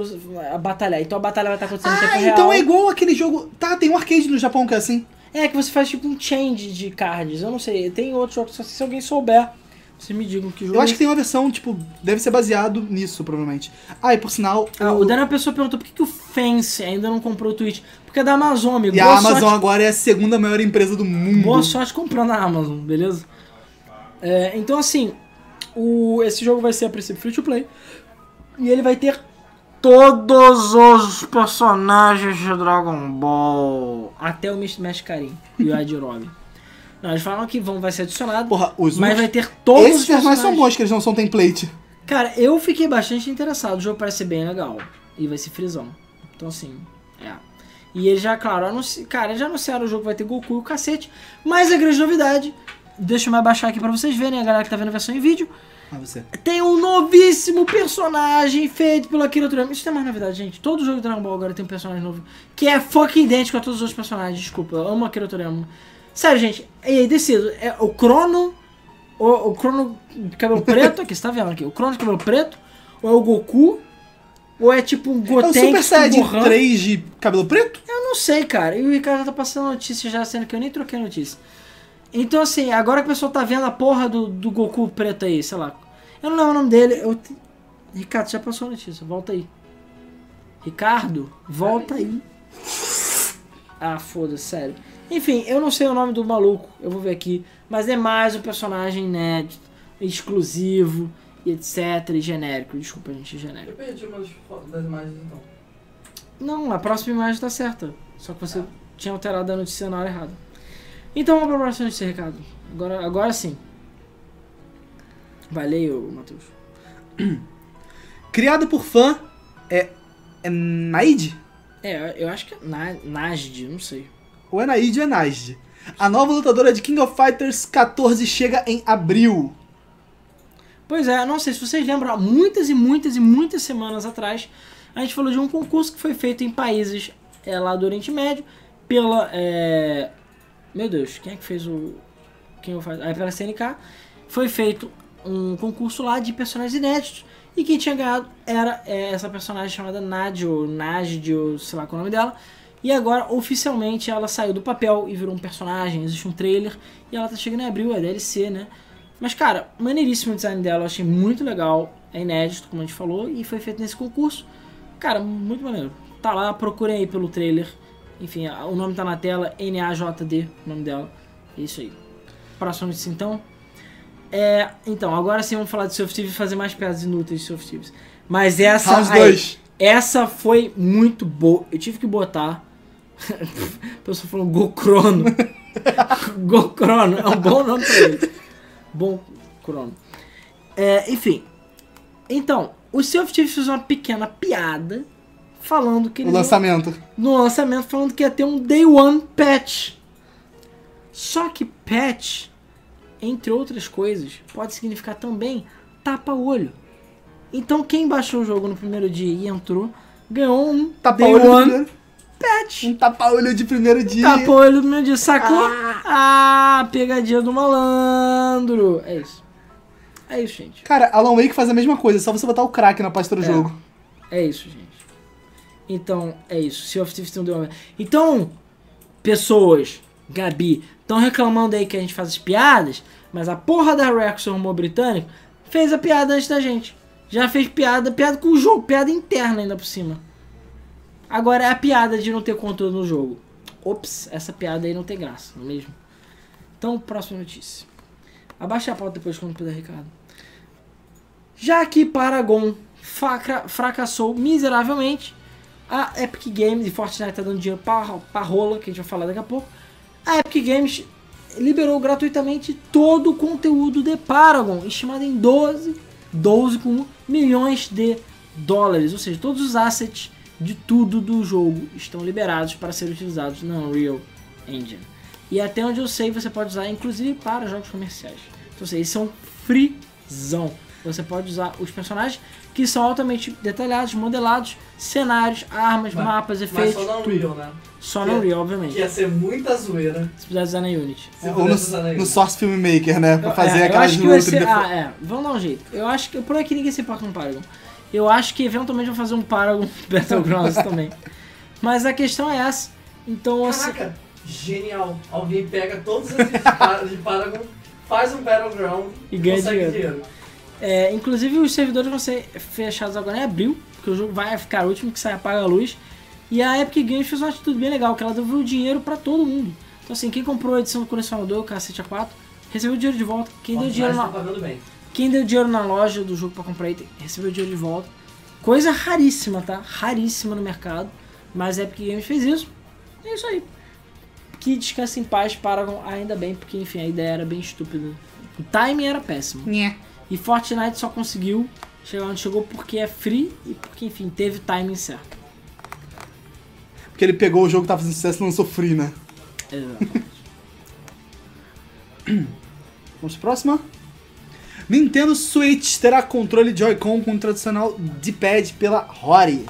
batalhar. Então a batalha vai estar acontecendo em tempo Ah, real. então é igual aquele jogo. Tá, tem um arcade no Japão que é assim. É, que você faz tipo um change de cards. Eu não sei, tem outros jogos, se alguém souber, vocês me digam que jogo Eu acho que tem uma versão, tipo, deve ser baseado nisso, provavelmente. Ah, e por sinal. Ah, o- o Daniel Pessoa perguntou por que, que o Fence ainda não comprou o Twitch. Porque é da Amazon, amigo. E a Boa Amazon sorte, agora é a segunda maior empresa do mundo. boa sorte comprando na Amazon, beleza? É, então, assim, o, esse jogo vai ser a princípio free to play. E ele vai ter todos os personagens de Dragon Ball. Até o Mr. Mascarim e o Yajirobe. Não, eles falam que vão, vai ser adicionado. Porra, os mas vai ter todos Esses os personagens são bons, que eles não são template. Cara, eu fiquei bastante interessado. O jogo parece ser bem legal. E vai ser frisão. Então, assim, é. E eles já, claro, anunci... cara, eles já anunciaram o jogo vai ter Goku e o cacete. Mas a grande novidade, deixa eu me abaixar aqui pra vocês verem, a galera que tá vendo a versão em vídeo. Ah, você. Tem um novíssimo personagem feito pelo Akira Toriyama. Isso não é mais novidade, gente. Todo jogo de Dragon Ball agora tem um personagem novo. Que é fucking idêntico a todos os outros personagens. Desculpa, eu amo Akira Toriyama. Sério, gente. E aí, decido. É o Crono... O, o Crono de cabelo preto, aqui, você tá vendo aqui. O Crono de cabelo preto. Ou é o Goku. Ou é tipo um É o Super Saiyajin Gohan. 3 de cabelo preto? Eu não sei, cara. E o Ricardo tá passando notícia já, sendo que eu nem troquei a notícia. Então, assim, agora que o pessoal tá vendo a porra do, do Goku preto aí, sei lá. Eu não lembro o nome dele. Eu Ricardo, já passou a notícia. Volta aí. Ricardo, volta aí. Ah, foda-se, sério. Enfim, eu não sei o nome do maluco. Eu vou ver aqui. Mas é mais um personagem inédito, exclusivo, e etc. E genérico. Desculpa, gente, genérico. Eu perdi umas fotos das imagens então. Não, a próxima imagem tá certa. Só que você tinha alterado a notícia na hora errada. Então vamos pra próxima notícia, Ricardo. Agora, agora sim. Ô, Matheus. Criado por fã, é. É Naid? É, eu acho que é Na- Najd, não sei. Ou é Naid ou é Najd? A nova lutadora de King of Fighters 14 chega em abril. Pois é, não sei se vocês lembram, há muitas e muitas e muitas semanas atrás, a gente falou de um concurso que foi feito em países é, lá do Oriente Médio pela. é, Meu Deus, quem é que fez o. Quem faz? Ah, pela CNK. Foi feito um concurso lá de personagens inéditos. E quem tinha ganhado era é, essa personagem chamada Najd, ou sei lá qual é o nome dela. E agora, oficialmente, ela saiu do papel e virou um personagem. Existe um trailer. E ela tá chegando em abril, é DLC, né? Mas, cara, maneiríssimo o design dela, eu achei muito legal. É inédito, como a gente falou, e foi feito nesse concurso. Cara, muito maneiro. Tá lá, procurem aí pelo trailer. Enfim, o nome tá na tela, NAJD, o nome dela. É isso aí. Próxima notícia, então. É, então, agora sim vamos falar de Thieves e fazer mais piadas inúteis de Thieves. Mas essa aí, 2. essa foi muito boa. Eu tive que botar. A pessoa falou Gocrono. Gocrono é um bom nome pra ele. Bom crono. É, enfim. Então, o Sea of Thieves fez uma pequena piada falando que O eles iam- lançamento. no lançamento falando que ia ter um Day One Patch. Só que patch, entre outras coisas, pode significar também tapa-olho. Então quem baixou o jogo no primeiro dia e entrou, ganhou um Tapa-olho Patch. Um tapa-olho de primeiro dia. Tapa-olho no primeiro dia, sacou? Ah. pegadinha do malandro. É isso. É isso, gente. Cara, Alan Wake faz a mesma coisa, é só você botar o crack na pasta do É. jogo. É isso, gente. Então, é isso. Sea of Thieves tem um. Então, pessoas, Gabi, estão reclamando aí que a gente faz as piadas, mas a porra da Rex, o rumor britânico, fez a piada antes da gente. Já fez piada, piada com o jogo, piada interna ainda por cima. Agora é a piada de não ter controle no jogo. Ops, essa piada aí não tem graça, não é mesmo? Então, próxima notícia. Abaixa a pauta depois quando puder, Ricardo. Já que Paragon fraca- fracassou miseravelmente, a Epic Games e Fortnite tá dando dinheiro pra, pra rola, que a gente vai falar daqui a pouco. A Epic Games liberou gratuitamente todo o conteúdo de Paragon, estimado em 12, 12 com milhões de dólares. Ou seja, todos os assets de tudo do jogo estão liberados para serem utilizados na Unreal Engine. E até onde eu sei, você pode usar inclusive para jogos comerciais. Então, ou seja, eles são freezão. Você pode usar os personagens que são altamente detalhados, modelados, cenários, armas, Mas- mapas, Mas efeitos, só não tudo. Unreal, né? Só no Unreal, obviamente. Que ia ser muita zoeira. Se puder usar na Unity. Se Ou pudesse usar no, na no Unity. Source Filmmaker, né? Pra fazer É, eu aquelas acho que ser. Ah, é. Vamos dar um jeito. Eu acho que. Por aqui ninguém se importa com Paragon. Eu acho que eventualmente vou fazer um Paragon Battlegrounds também. Mas a questão é essa. Então, assim. Caraca, genial. Alguém pega todos esses de Par- de Paragon, faz um Battleground E ganha consegue dinheiro. É, inclusive os servidores vão ser fechados agora em abril, porque o jogo vai ficar último que sai apaga a luz. E a Epic Games fez uma atitude bem legal, que ela devolveu o dinheiro pra todo mundo. Então assim, quem comprou a edição do colecionador, o Cacete A4, recebeu o dinheiro de volta. Quem deu Nossa, dinheiro na, tá pagando bem. Quem deu dinheiro na loja do jogo pra comprar item, recebeu o dinheiro de volta. Coisa raríssima, tá? Raríssima no mercado. Mas a Epic Games fez isso. É isso aí. Que descanse em paz, Paragon, ainda bem, porque enfim, a ideia era bem estúpida. O timing era péssimo. Nhé. E Fortnite só conseguiu chegar onde chegou porque é free e porque, enfim, teve o timing certo. Porque ele pegou o jogo que tava fazendo sucesso e lançou free, né? Exatamente. Vamos pra próxima? Nintendo Switch terá controle Joy-Con com o tradicional D-pad pela Rory.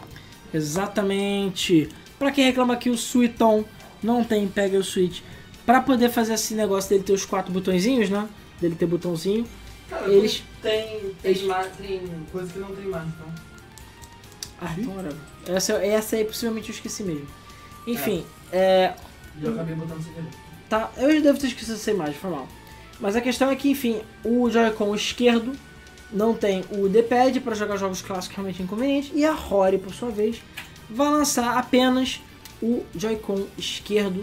Exatamente. Pra quem reclama que o Suiton não tem pega o Switch, pra poder fazer esse negócio dele ter os quatro botõezinhos, né? Dele ter botãozinho. Cara, Eles- tem, tem, eles- mais, tem coisa que não tem mais, então. Ah, então whatever. Essa, essa aí possivelmente eu esqueci mesmo. Enfim, é, Já acabei botando sem querer. Tá, eu já devo ter esquecido essa imagem, foi mal. Mas a questão é que, enfim, o Joy-Con esquerdo não tem o D-pad para jogar jogos clássicos realmente inconveniente, e a Rory, por sua vez, vai lançar apenas o Joy-Con esquerdo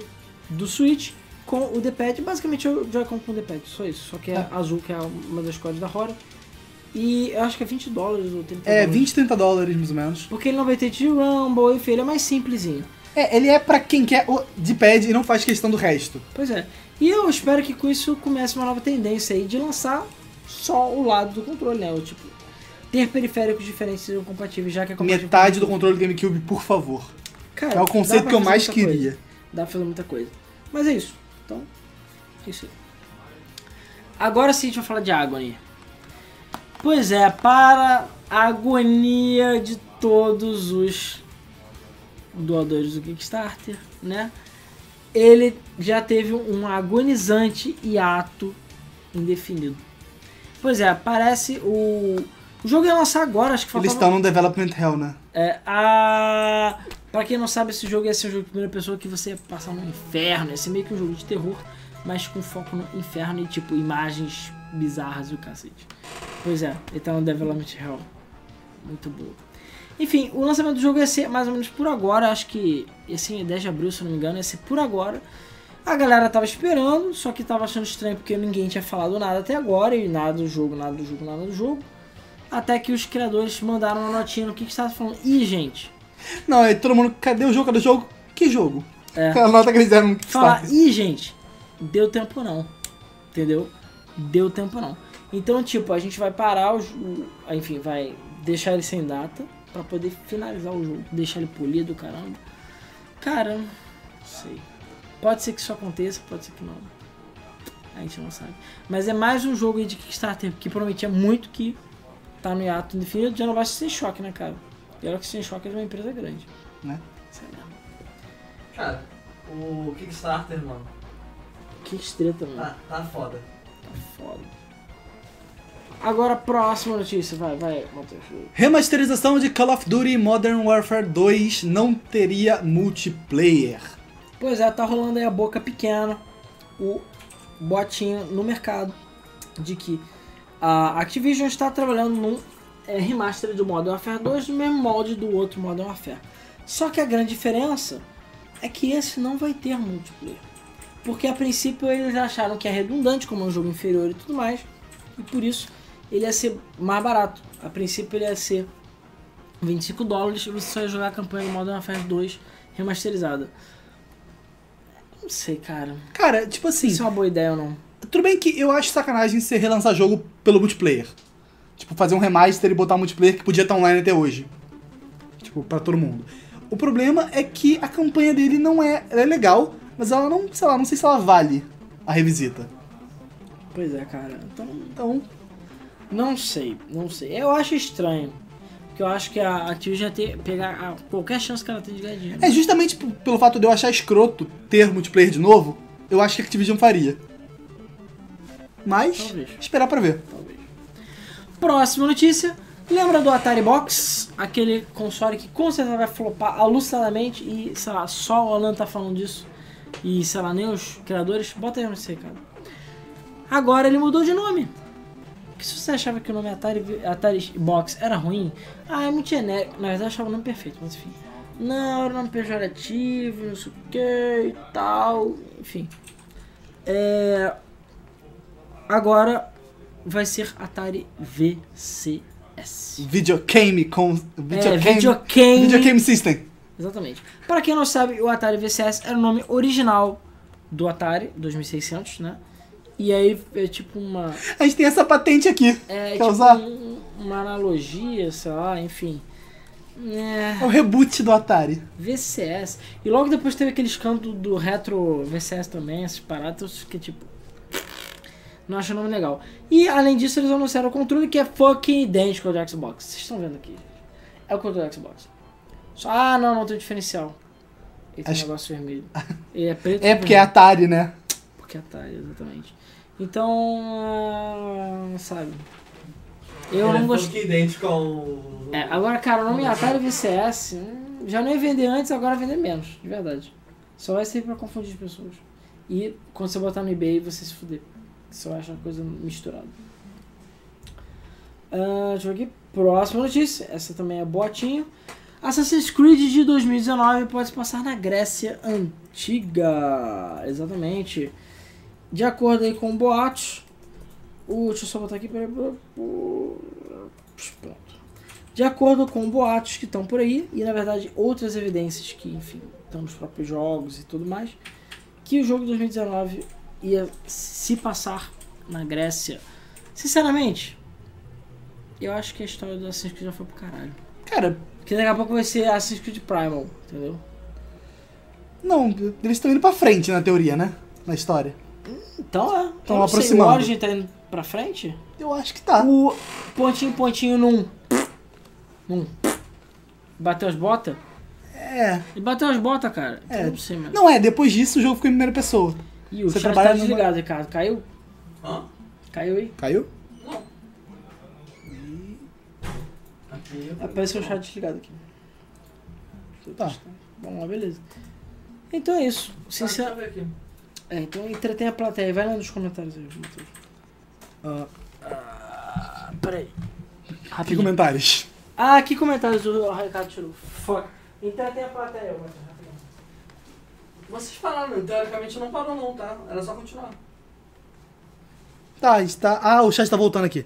do Switch com o D-pad, basicamente o Joy-Con com o D-pad, só isso, só que é azul, que é uma das cores da Rory. E eu acho que é 20 dólares ou 30 É, dólares. 20, 30 dólares mais ou menos. Porque ele não vai ter de Rumble, enfim, ele é mais simplesinho. É, ele é pra quem quer o D-pad e não faz questão do resto. Pois é. E eu espero que com isso comece uma nova tendência aí de lançar só o lado do controle, né? O tipo, ter periféricos diferentes e compatíveis, já que é compatível Metade do controle do GameCube, por favor. Cara, É o conceito que eu mais muita coisa. queria. Dá pra fazer muita coisa. Mas é isso. Então, é isso aí. Agora sim a gente vai falar de Agony. Pois é, para a agonia de todos os doadores do Kickstarter, né? Ele já teve um agonizante hiato indefinido. Pois é, parece o. O jogo ia lançar agora, acho que Eles faltava... estão no Development Hell, né? É, a... Pra quem não sabe, esse jogo ia ser um jogo de primeira pessoa que você ia passar no inferno. Ia ser meio que um jogo de terror, mas com foco no inferno e tipo imagens bizarras e o cacete. Pois é, ele tá no Development Hell. Muito boa. Enfim, o lançamento do jogo ia ser mais ou menos por agora. Acho que ia ser em 10 de abril, se eu não me engano, ia ser por agora. A galera tava esperando, só que tava achando estranho porque ninguém tinha falado nada até agora. E nada do jogo, nada do jogo, nada do jogo. Até que os criadores mandaram uma notinha no Kickstarter falando: Ih, gente, Não, aí todo mundo, cadê o jogo? Cadê o jogo? Que jogo? É. A nota que eles deram no falar, ih, gente, deu tempo não. Entendeu? Deu tempo não. Então, tipo, a gente vai parar o, o enfim, vai deixar ele sem data pra poder finalizar o jogo, deixar ele polido, caramba. Cara, não sei. Pode ser que isso aconteça, pode ser que não. A gente não sabe. Mas é mais um jogo aí de Kickstarter que prometia muito que tá no hiato indefinido, já não vai ser choque, né, cara? E olha que sem choque é de uma empresa grande. Né? Sei lá. Cara, o Kickstarter, mano, Que estreta, mano. tá, tá foda. Tá foda. Agora, próxima notícia. Vai, vai, Matheus. Remasterização de Call of Duty Modern Warfare 2 não teria multiplayer. Pois é, tá rolando aí a boca pequena, o botinho no mercado de que a Activision está trabalhando num é, remaster do Modern Warfare 2 no mesmo molde do outro Modern Warfare. Só que a grande diferença é que esse não vai ter multiplayer. Porque a princípio eles acharam que é redundante, como é um jogo inferior e tudo mais, e por isso ele ia ser mais barato. A princípio ele ia ser 25 dólares e você só ia jogar a campanha do Modern Warfare 2 remasterizada. Não sei, cara. Cara, tipo assim, Isso é uma boa ideia ou não? tudo bem que eu acho sacanagem você relançar jogo pelo multiplayer. Tipo, fazer um remaster e botar um multiplayer que podia estar online até hoje. Tipo, pra todo mundo. O problema é que a campanha dele não é. Ela é legal, mas ela não, sei lá, não sei se ela vale a revisita. Pois é, cara. Então, Então, Não sei, não sei. Eu acho estranho. Porque eu acho que a Activision ia ter, pegar a- qualquer chance que ela tem de ganhar dinheiro. É justamente pelo fato de eu achar escroto ter multiplayer de novo, eu acho que a Activision faria. Mas, Talvez. esperar pra ver. Talvez. Próxima notícia. Lembra do Atari Box? Aquele console que com certeza vai flopar alucinadamente e, sei lá, só o Alan tá falando disso. E, sei lá, nem os criadores. Bota aí nesse recado. Agora ele mudou de nome. Porque se você achava que o nome Atari, Atari Box era ruim, ah, é muito genérico. Na verdade, eu achava o nome perfeito, mas enfim. Não, era um nome pejorativo, não sei o que e tal. Enfim. É. Agora vai ser Atari VCS. Videogame com. É, Videogame, videogame. videogame System. Exatamente. Para quem não sabe, o Atari VCS era o nome original do Atari 2600, né? E aí é tipo uma A gente tem essa patente aqui. é Quer tipo usar? um- uma analogia, sei lá, enfim. É, É o reboot do Atari. VCS. E logo depois teve aquele escândalo do retro VCS também, essas paradas que tipo não acho o nome legal. E além disso, eles anunciaram o controle que é fucking idêntico ao do Xbox. Vocês estão vendo aqui. É o controle do Xbox. Só, ah, não, não tem diferencial. Ele tem Acho- um negócio vermelho. Ele é preto É porque é vermelho. Atari, né? Porque é Atari, exatamente. Então, ah, sabe. Eu Ele não é gostei. idêntico ao. É, agora, cara, o nome Atari VCS hum, já não ia vender antes, agora vender menos, de verdade. Só vai servir pra confundir as pessoas. E quando você botar no eBay, você se fuder. Você vai achar uma coisa misturada. Ah, deixa eu ver aqui. Próxima notícia. Essa também é boatinho. Assassin's Creed de 2019 pode se passar na Grécia Antiga. Exatamente. De acordo aí com boatos. O, deixa eu só botar aqui. Peraí, pronto. De acordo com boatos que estão por aí, e na verdade outras evidências que, enfim, estão nos próprios jogos e tudo mais, que o jogo de 2019 ia se passar na Grécia. Sinceramente, eu acho que a história do Assassin's Creed já foi pro caralho. Cara, Porque daqui a pouco vai ser Assassin's Creed Primal, entendeu? não, eles estão indo pra frente na teoria, né? Na história. Então é. Tão eu não sei, aproximando. O Origin tá indo pra frente? Eu acho que tá. O pontinho, pontinho num. Num. Bateu as botas? É. Ele bateu as botas, cara. Então É. Não sei, mano. Não é, depois disso o jogo ficou em primeira pessoa. E o Você chat trabalha tá numa- desligado, Ricardo. Caiu? Hã? Caiu aí? Caiu? Não. Aqui eu Apareceu o chat desligado aqui. Tá. Vamos lá, beleza. Então é isso. Tá, É, então entretém a plateia. Vai lá nos comentários aí, Matheus. Ah, Ah, peraí. que Rapidinho. comentários? Ah, que comentários o Ricardo tirou? Fuck. Entretém a plateia, Matheus. Vocês pararam, teoricamente não parou não, tá? Era só continuar. Tá, está. Ah, o chat tá voltando aqui.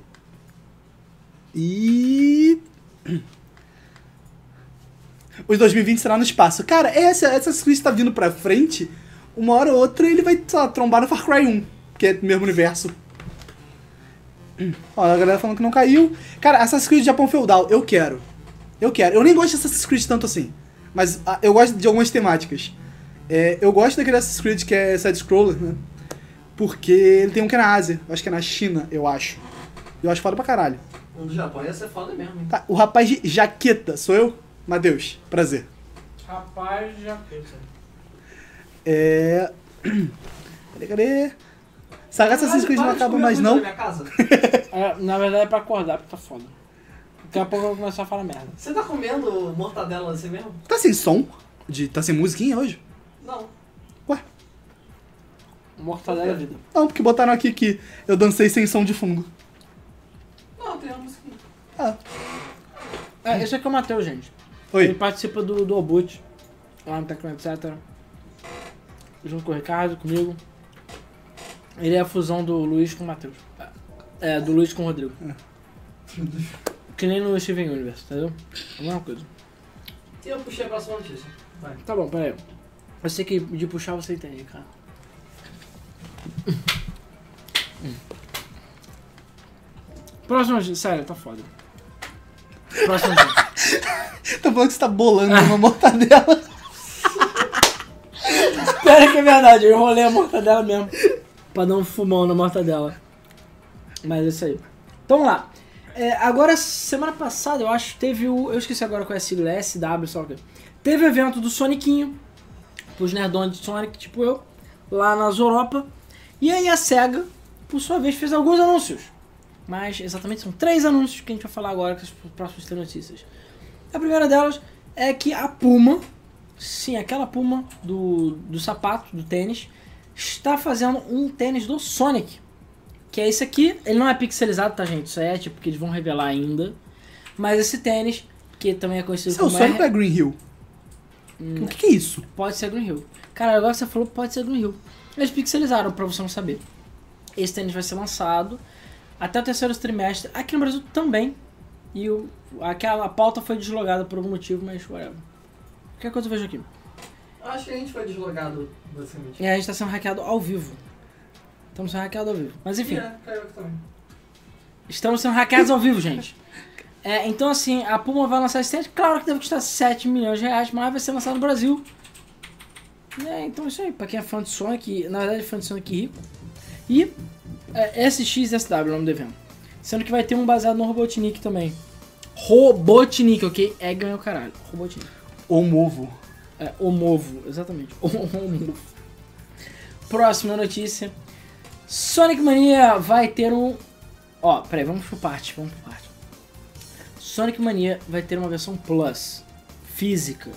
E. Os 2020 será no espaço. Cara, essa, essa Creed tá vindo pra frente. Uma hora ou outra ele vai, sei lá, trombar no Far Cry 1, que é do mesmo universo. Ó, a galera falando que não caiu. Cara, Assassin's Creed Japão Feudal, eu quero. Eu quero. Eu nem gosto de Assassin's Creed tanto assim. Mas ah, eu gosto de algumas temáticas. É, eu gosto daquele Assassin's Creed que é side-scroller, né? Porque ele tem um que é na Ásia. Eu acho que é na China, eu acho. Eu acho foda pra caralho. Um do Japão ia ser foda mesmo, hein? Tá, o rapaz de jaqueta, sou eu? Matheus, prazer. Rapaz, já fez. É. Cadê, cadê? Saga Assassin's Creed não acaba mais, não? na minha casa. É, na verdade é pra acordar, porque tá foda. Daqui a pouco eu vou começar a falar merda. Você tá comendo mortadela assim mesmo? Tá sem som? De, tá sem musiquinha hoje? Não. Ué? Mortadela é vida. Não, porque botaram aqui que eu dancei sem som de fundo. Não, tem uma musiquinha. Ah, É, esse aqui é o Matheus, gente. Ele oi. participa do, do Obut, lá no Tecno Etc. Junto com o Ricardo, comigo. Ele é a fusão do Luiz com o Matheus. É, do Luiz com o Rodrigo. Que nem no Steven Universe, entendeu? É a mesma coisa. E eu puxei a próxima notícia. Vai. Tá bom, peraí. Eu sei que de puxar você entende, cara. Próximo, sério, tá foda. Próximo notícia. Tá falando que você tá bolando uma mortadela. Pera que é verdade, eu enrolei a mortadela mesmo. Pra dar um fumão na mortadela. Mas é isso aí. Então vamos lá. É, agora, semana passada, eu acho, teve o. Eu esqueci agora qual é a sigla, é SW, só que. Teve o evento do Sonicinho, pros nerdões de Sonic, tipo eu, lá nas Europa. E aí a SEGA, por sua vez, fez alguns anúncios. Mas exatamente são três anúncios que a gente vai falar agora com as próximas três notícias. A primeira delas é que a Puma, sim, aquela Puma do, do sapato, do tênis, está fazendo um tênis do Sonic. Que é esse aqui. Ele não é pixelizado, tá, gente? Isso é tipo que eles vão revelar ainda. Mas esse tênis, que também é conhecido Isso é o como Sonic R- ou é Green Hill? O que, que é isso? Pode ser Green Hill. Cara, agora que você falou, pode ser Green Hill. Eles pixelizaram pra você não saber. Esse tênis vai ser lançado até o terceiro trimestre, aqui no Brasil também. E o, aquela pauta foi deslogada por algum motivo, mas whatever. Qualquer coisa eu vejo aqui. Acho que a gente foi deslogado, basicamente. E a gente tá sendo hackeado ao vivo. Estamos sendo hackeados ao vivo. Mas enfim. É, caiu aqui também. Estamos sendo hackeados ao vivo, gente. É, então, assim, a Puma vai lançar esse tênis. Claro que deve custar 7 milhões de reais, mas vai ser lançado no Brasil. É, então é isso aí. Pra quem é fã de Sonic, na verdade, fã de Sonic rico. E é, SXSW é o nome do evento. Sendo que vai ter um baseado no Robotnik também. Robotnik, ok? É ganhou caralho. Robotnik. Ou Movo. É, o Movo, exatamente. O Movo. Próxima notícia. Sonic Mania vai ter um. Ó, peraí, vamos por parte, vamos por parte. Sonic Mania vai ter uma versão Plus física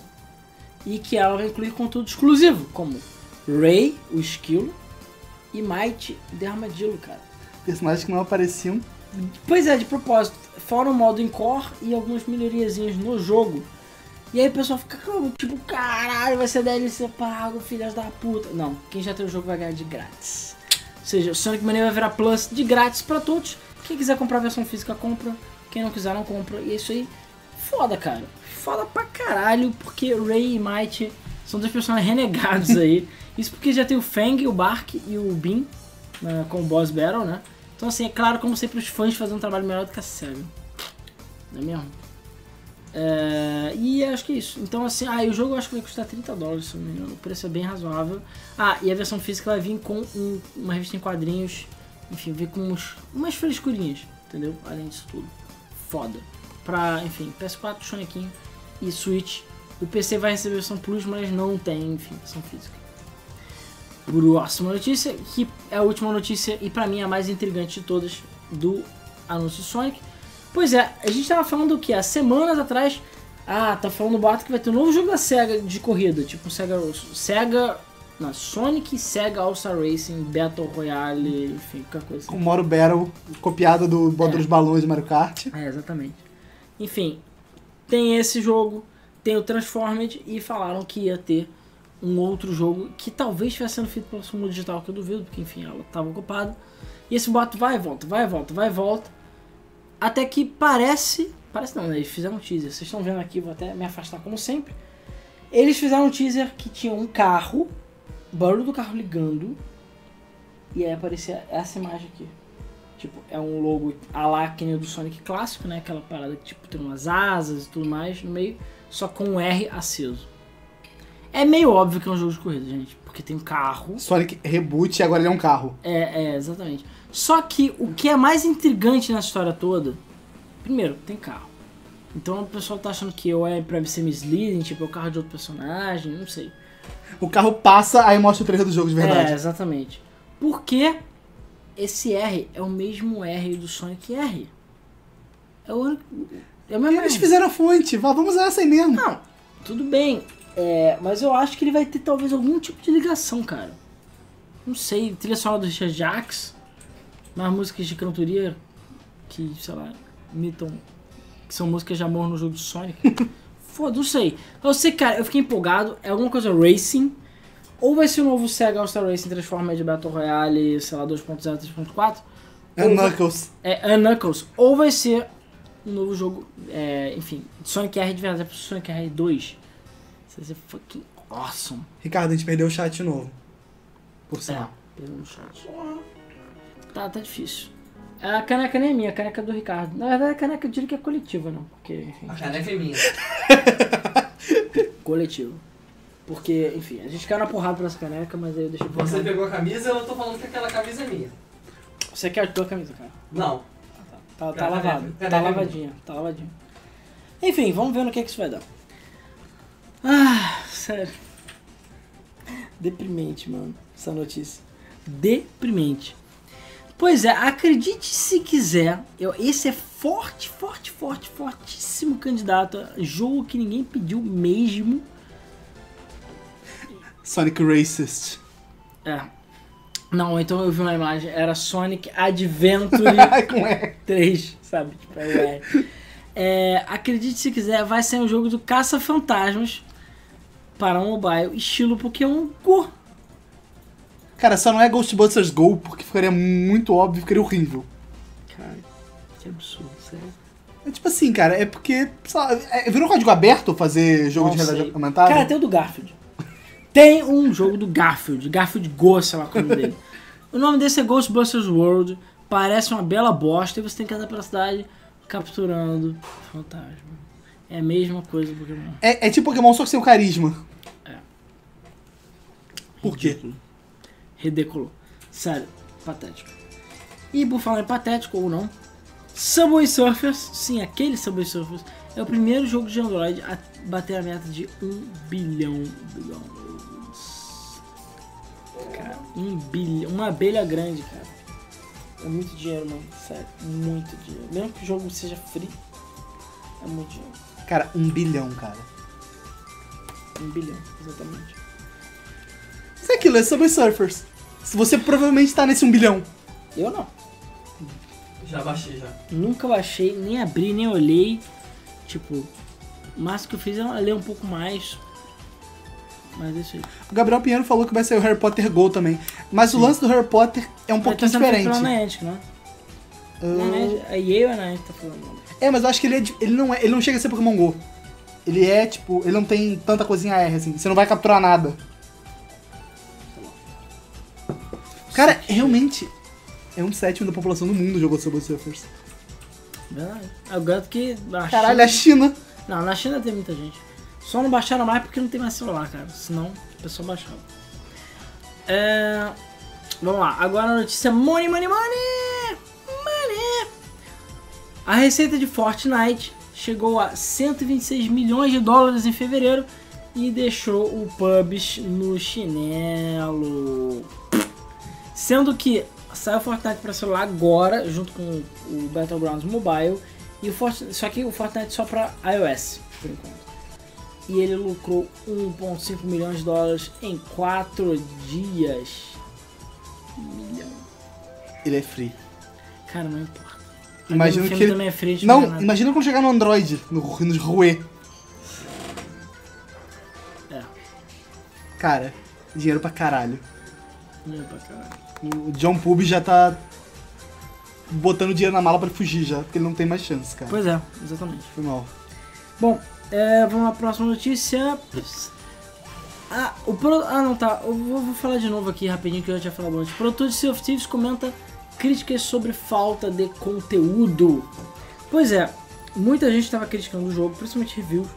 e que ela vai incluir conteúdo exclusivo, como Ray, o esquilo, e Might, The Armadillo, cara. Personagens que não apareciam. Pois é, de propósito, fora o modo Encore e algumas melhoriazinhas no jogo. E aí o pessoal fica como, tipo, caralho, vai ser DLC pago, filhas da puta. Não, quem já tem o jogo vai ganhar de grátis. Ou seja, o Sonic Mania vai virar Plus de grátis pra todos. Quem quiser comprar a versão física, compra. Quem não quiser, não compra. E é isso aí. Foda, cara. Foda pra caralho, porque Ray e Might são dois personagens renegados aí. Isso porque já tem o Fang, o Bark e o Bean né, com o Boss Battle, né? Então, assim, é claro, como sempre, os fãs fazem um trabalho melhor do que a SEGA. Não é mesmo? É, e acho que é isso. Então, assim, ah, o jogo acho que vai custar 30 dólares, se não me engano. O preço é bem razoável. Ah, e a versão física vai vir com um- uma revista em quadrinhos. Enfim, vir com uns, umas frescurinhas, entendeu? Além disso tudo. Foda. Pra, enfim, PS4, Sonequinho e Switch. O PC vai receber versão Plus, mas não tem, enfim, versão física. Próxima notícia, que é a última notícia e pra mim a mais intrigante de todas do anúncio Sonic. Pois é, a gente tava falando o que? Há semanas atrás. Ah, tá falando o boato que vai ter um novo jogo da SEGA de corrida, tipo Sega. Sega. Não, Sonic Sega All-Star Racing, Battle Royale, enfim, qualquer coisa assim. Com Moro Battle, copiada do Bota É. dos Balões de Mario Kart. É, exatamente. Enfim, tem esse jogo, tem o Transformed e falaram que ia ter um outro jogo que talvez estivesse sendo feito pela Sumo Digital, que eu duvido, porque enfim, ela estava ocupada. E esse boato vai e volta, vai e volta, vai e volta. Até que parece. Parece não, né? Eles fizeram um teaser. Vocês estão vendo aqui, vou até me afastar como sempre. Eles fizeram um teaser que tinha um carro, barulho do carro ligando. E aí aparecia essa imagem aqui. Tipo, é um logo a lá que do Sonic clássico, né? Aquela parada que tipo, tem umas asas e tudo mais no meio, só com um R aceso. É meio óbvio que é um jogo de corrida, gente, porque tem um carro. Sonic Reboot e agora ele é um carro. É, é, exatamente. Só que o que é mais intrigante nessa história toda, primeiro, tem carro. Então o pessoal tá achando que ou é pra ser misleading, tipo, é o carro de outro personagem, não sei. O carro passa, aí mostra o trailer do jogo de É, verdade. exatamente. Porque esse R é o mesmo R do Sonic R. É o. É o mesmo Eles R. fizeram a fonte, vá, vamos usar essa aí mesmo. Não, tudo bem. É, mas eu acho que ele vai ter talvez algum tipo de ligação, cara. Não sei, trilha sonora do Richard Jax, nas músicas de cantoria que, sei lá, imitam. que são músicas de amor no jogo do Sonic. Foda, não sei. Eu sei, cara, eu fiquei empolgado. É alguma coisa racing. Ou vai ser o novo Sega All-Star Racing de Battle Royale, sei lá, 2.0, 3.4. É Knuckles. Vai, é, é Knuckles. Ou vai ser um novo jogo, é, enfim, Sonic R de verdade, é pro Sonic R2. This é fucking awesome. Ricardo, a gente perdeu o chat de novo. Por é, sinal. É, perdeu o chat. Tá, tá difícil. A caneca nem é minha, a caneca é do Ricardo. Na verdade, a caneca eu diria que é coletiva, não. Porque, enfim, a caneca é minha. coletiva. Porque, enfim, a gente caiu na porrada pra essa caneca, mas aí eu deixei... Você pegou a camisa, eu tô falando que aquela camisa é minha. Você quer a tua camisa, cara? Não. Tá, tá, tá é lavado. Tá é lavadinha, tá lavadinha. Enfim, vamos ver no que, é que isso vai dar. Ah, sério. Deprimente, mano, essa notícia. Deprimente. Pois é, acredite se quiser, eu, esse é forte, forte, forte, fortíssimo candidato jogo que ninguém pediu mesmo. Sonic Racist. É. Não, então eu vi uma imagem, era Sonic Adventure Como é? 3, sabe? Tipo, é, é, acredite se quiser, vai ser um jogo do Caça-Fantasmas para um mobile, estilo Pokémon Go. Cara, só não é Ghostbusters Go, porque ficaria muito óbvio, ficaria horrível. Cara, que absurdo, sério. É tipo assim, cara, é porque. sei lá, é, virou código aberto fazer jogo Não de realidade aumentada? Cara, tem o do Garfield. Tem um jogo do Garfield, Garfield Go, sei lá qual é o nome dele. O nome desse é Ghostbusters World, parece uma bela bosta e você tem que andar pela cidade capturando fantasma. É a mesma coisa do Pokémon. É, é tipo Pokémon, só que sem o carisma. É. Por quê? Ridículo. Ridículo. Sério, patético. E por falar em patético ou não, Subway Surfers, sim, aquele Subway Surfers, é o primeiro jogo de Android a bater a meta de 1 bilhão de dólares. Cara, 1 bilhão, uma abelha grande, cara. É muito dinheiro, mano, sério, muito dinheiro. Mesmo que o jogo seja free, é muito dinheiro. Cara, um bilhão, cara. 1 bilhão, exatamente. Isso é aquilo, é Subway Surfers. Se você provavelmente tá nesse um bilhão. Eu não. Já baixei já. Nunca baixei, nem abri, nem olhei. Tipo, o máximo que eu fiz é ler um pouco mais. Mas é isso aí. O Gabriel Pinheiro falou que vai sair o Harry Potter Go também. Mas o lance do Harry Potter é um pouquinho tá diferente. Pela Niantic, né? Niantic- A EA ou a Niantic tá falando? É, mas eu acho que ele, é ele, não é, ele não chega a ser Pokémon GO. Ele é, tipo, ele não tem tanta coisinha R, assim. Você não vai capturar nada. Cara, realmente, é um sétimo da população do mundo jogou Subway Surfers. Verdade. Eu garanto que. A Caralho, a China... China. Não, na China tem muita gente. Só não baixaram mais porque não tem mais celular, cara. Senão o pessoal baixava. É... Vamos lá, agora a notícia Money, Money, Money! A receita de Fortnite chegou a 126 milhões de dólares em fevereiro e deixou o pubs no chinelo. Sendo que saiu Fortnite para celular agora, junto com o Battlegrounds Mobile, e o Fortnite, só que o Fortnite só para iOS, por enquanto. E ele lucrou 1,5 milhões de dólares em 4 dias. Milhão. Ele é free. Cara, não importa. Imagino filme que ele- é gente Não, nada. imagina quando chegar no Android, no, no Rue. É, Cara, dinheiro pra caralho. dinheiro pra caralho. O John Pub já tá botando dinheiro na mala pra fugir já, porque ele não tem mais chance, cara. Pois é, exatamente. Foi mal. Bom, é, vamos à próxima notícia. Ah, o pro... ah, não tá. Eu vou, vou falar de novo aqui rapidinho que eu já tinha falado antes. O produtor de Sea of Thieves comenta críticas sobre falta de conteúdo. Pois é, muita gente estava criticando o jogo, principalmente reviews.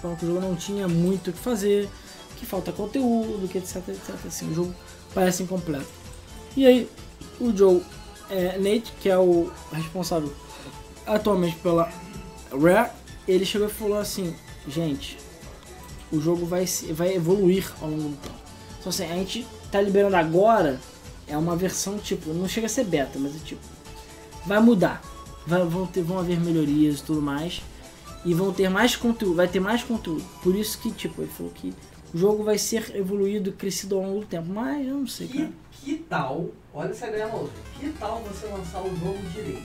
Falando que o jogo não tinha muito o que fazer, que falta conteúdo, que etc, etc. Assim, o jogo parece incompleto. E aí, o Joe é, Nate, que é o responsável atualmente pela Rare, ele chegou e falou assim, gente, o jogo vai, vai evoluir ao longo do tempo. Então assim, a gente tá liberando agora, é uma versão tipo, não chega a ser beta, mas é tipo, vai mudar. Vai, vão, ter, vão haver melhorias e tudo mais. E vão ter mais conteúdo, vai ter mais conteúdo. Por isso que, tipo, ele falou que o jogo vai ser evoluído, crescido ao longo do tempo. Mas eu não sei, cara. Que, que tal, olha essa ideia maluca, que tal você lançar o jogo direito?